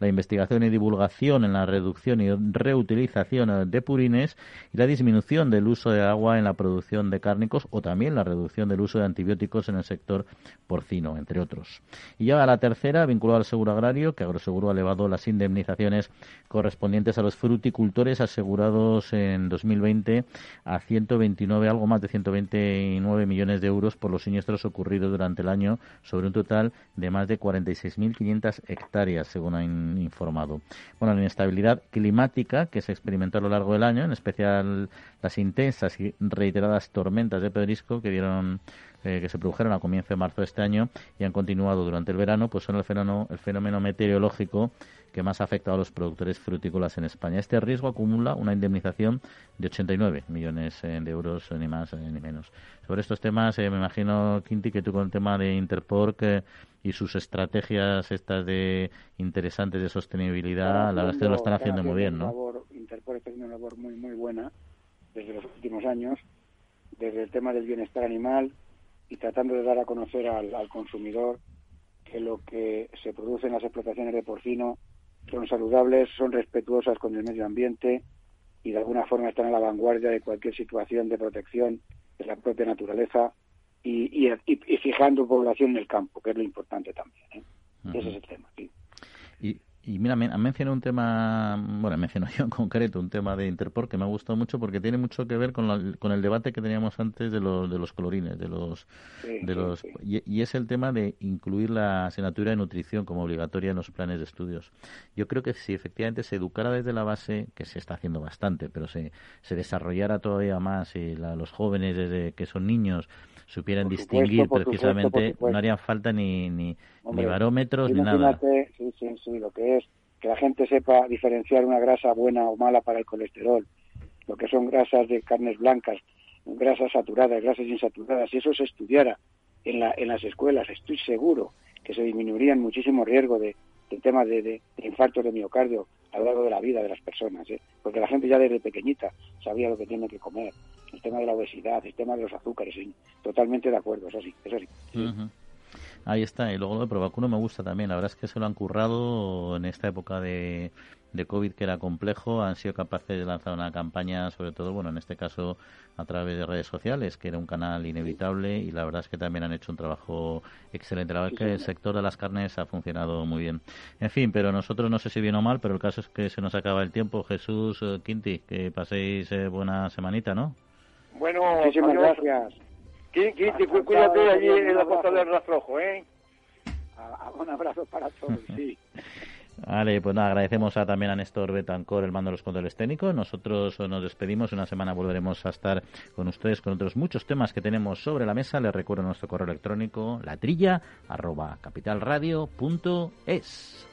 la investigación y divulgación en la reducción y reutilización de purines y la disminución del uso de agua en la producción de cárnicos o también la reducción del uso de antibióticos en el sector porcino, entre otros. Y ya la tercera, vinculada al seguro agrario, que Agroseguro ha elevado las indemnizaciones correspondientes a los fruticultores asegurados en 2020 a 129, algo más de 129 millones de euros por los siniestros ocurridos durante el año sobre un total de más de 46.500 hectáreas, según han informado. Bueno, la inestabilidad climática que se experimentó a lo largo del año, en especial las intensas y reiteradas tormentas de pedrisco que dieron eh, que se produjeron a comienzo de marzo de este año y han continuado durante el verano, pues son el fenómeno, el fenómeno meteorológico que más ha afectado a los productores frutícolas en España. Este riesgo acumula una indemnización de 89 millones eh, de euros, ni más eh, ni menos. Sobre estos temas, me imagino, Quinti, que tú con el tema de Interpork y sus estrategias estas de interesantes de sostenibilidad, la verdad es que lo están haciendo muy bien, ¿no? Interpork está haciendo una labor muy, muy buena desde los últimos años, desde el tema del bienestar animal, y tratando de dar a conocer al, consumidor que lo que se produce en las explotaciones de porcino son saludables, son respetuosas con el medio ambiente y de alguna forma están a la vanguardia de cualquier situación de protección de la propia naturaleza y, fijando población en el campo, que es lo importante también. ¿eh? Ese es el tema. Sí. Y y mira, han mencionado un tema, bueno, menciono yo en concreto un tema de Interpol que me ha gustado mucho porque tiene mucho que ver con, con el debate que teníamos antes de los, de los colorines, de los, de los Y, es el tema de incluir la asignatura de nutrición como obligatoria en los planes de estudios. Yo creo que si efectivamente se educara desde la base, que se está haciendo bastante, pero se, se desarrollara todavía más y los jóvenes desde que son niños supieran distinguir precisamente, no harían falta ni, ni, ni barómetros ni nada. Sí, sí, sí, lo que es que la gente sepa diferenciar una grasa buena o mala para el colesterol, lo que son grasas de carnes blancas, grasas saturadas, grasas insaturadas, si eso se estudiara en, la, en las escuelas, estoy seguro que se disminuirían muchísimo riesgo de, de temas de, de, infartos de miocardio a lo largo de la vida de las personas, ¿eh? porque la gente ya desde pequeñita sabía lo que tiene que comer, el tema de la obesidad, el tema de los azúcares, totalmente de acuerdo, eso sí, eso sí. Ahí está, y luego lo de Provacuno me gusta también, la verdad es que se lo han currado en esta época de, de COVID que era complejo, han sido capaces de lanzar una campaña, sobre todo, bueno, en este caso a través de redes sociales, que era un canal inevitable y la verdad es que también han hecho un trabajo excelente. La verdad es que el sector de las carnes ha funcionado muy bien. En fin, pero nosotros no sé si bien o mal, pero el caso es que se nos acaba el tiempo. Jesús eh, Quinti, que paséis eh, buena semanita, ¿no? Bueno, muchísimas gracias. Quinti, cuídate allí en la costa del Rastrojo, ¿eh? Un abrazo para todos, sí. Vale, pues nada, agradecemos a, también a Néstor Betancor el mando de los controles técnicos. Nosotros nos despedimos. Una semana volveremos a estar con ustedes con otros muchos temas que tenemos sobre la mesa. Les recuerdo nuestro correo electrónico latrilla arroba capitalradio.es.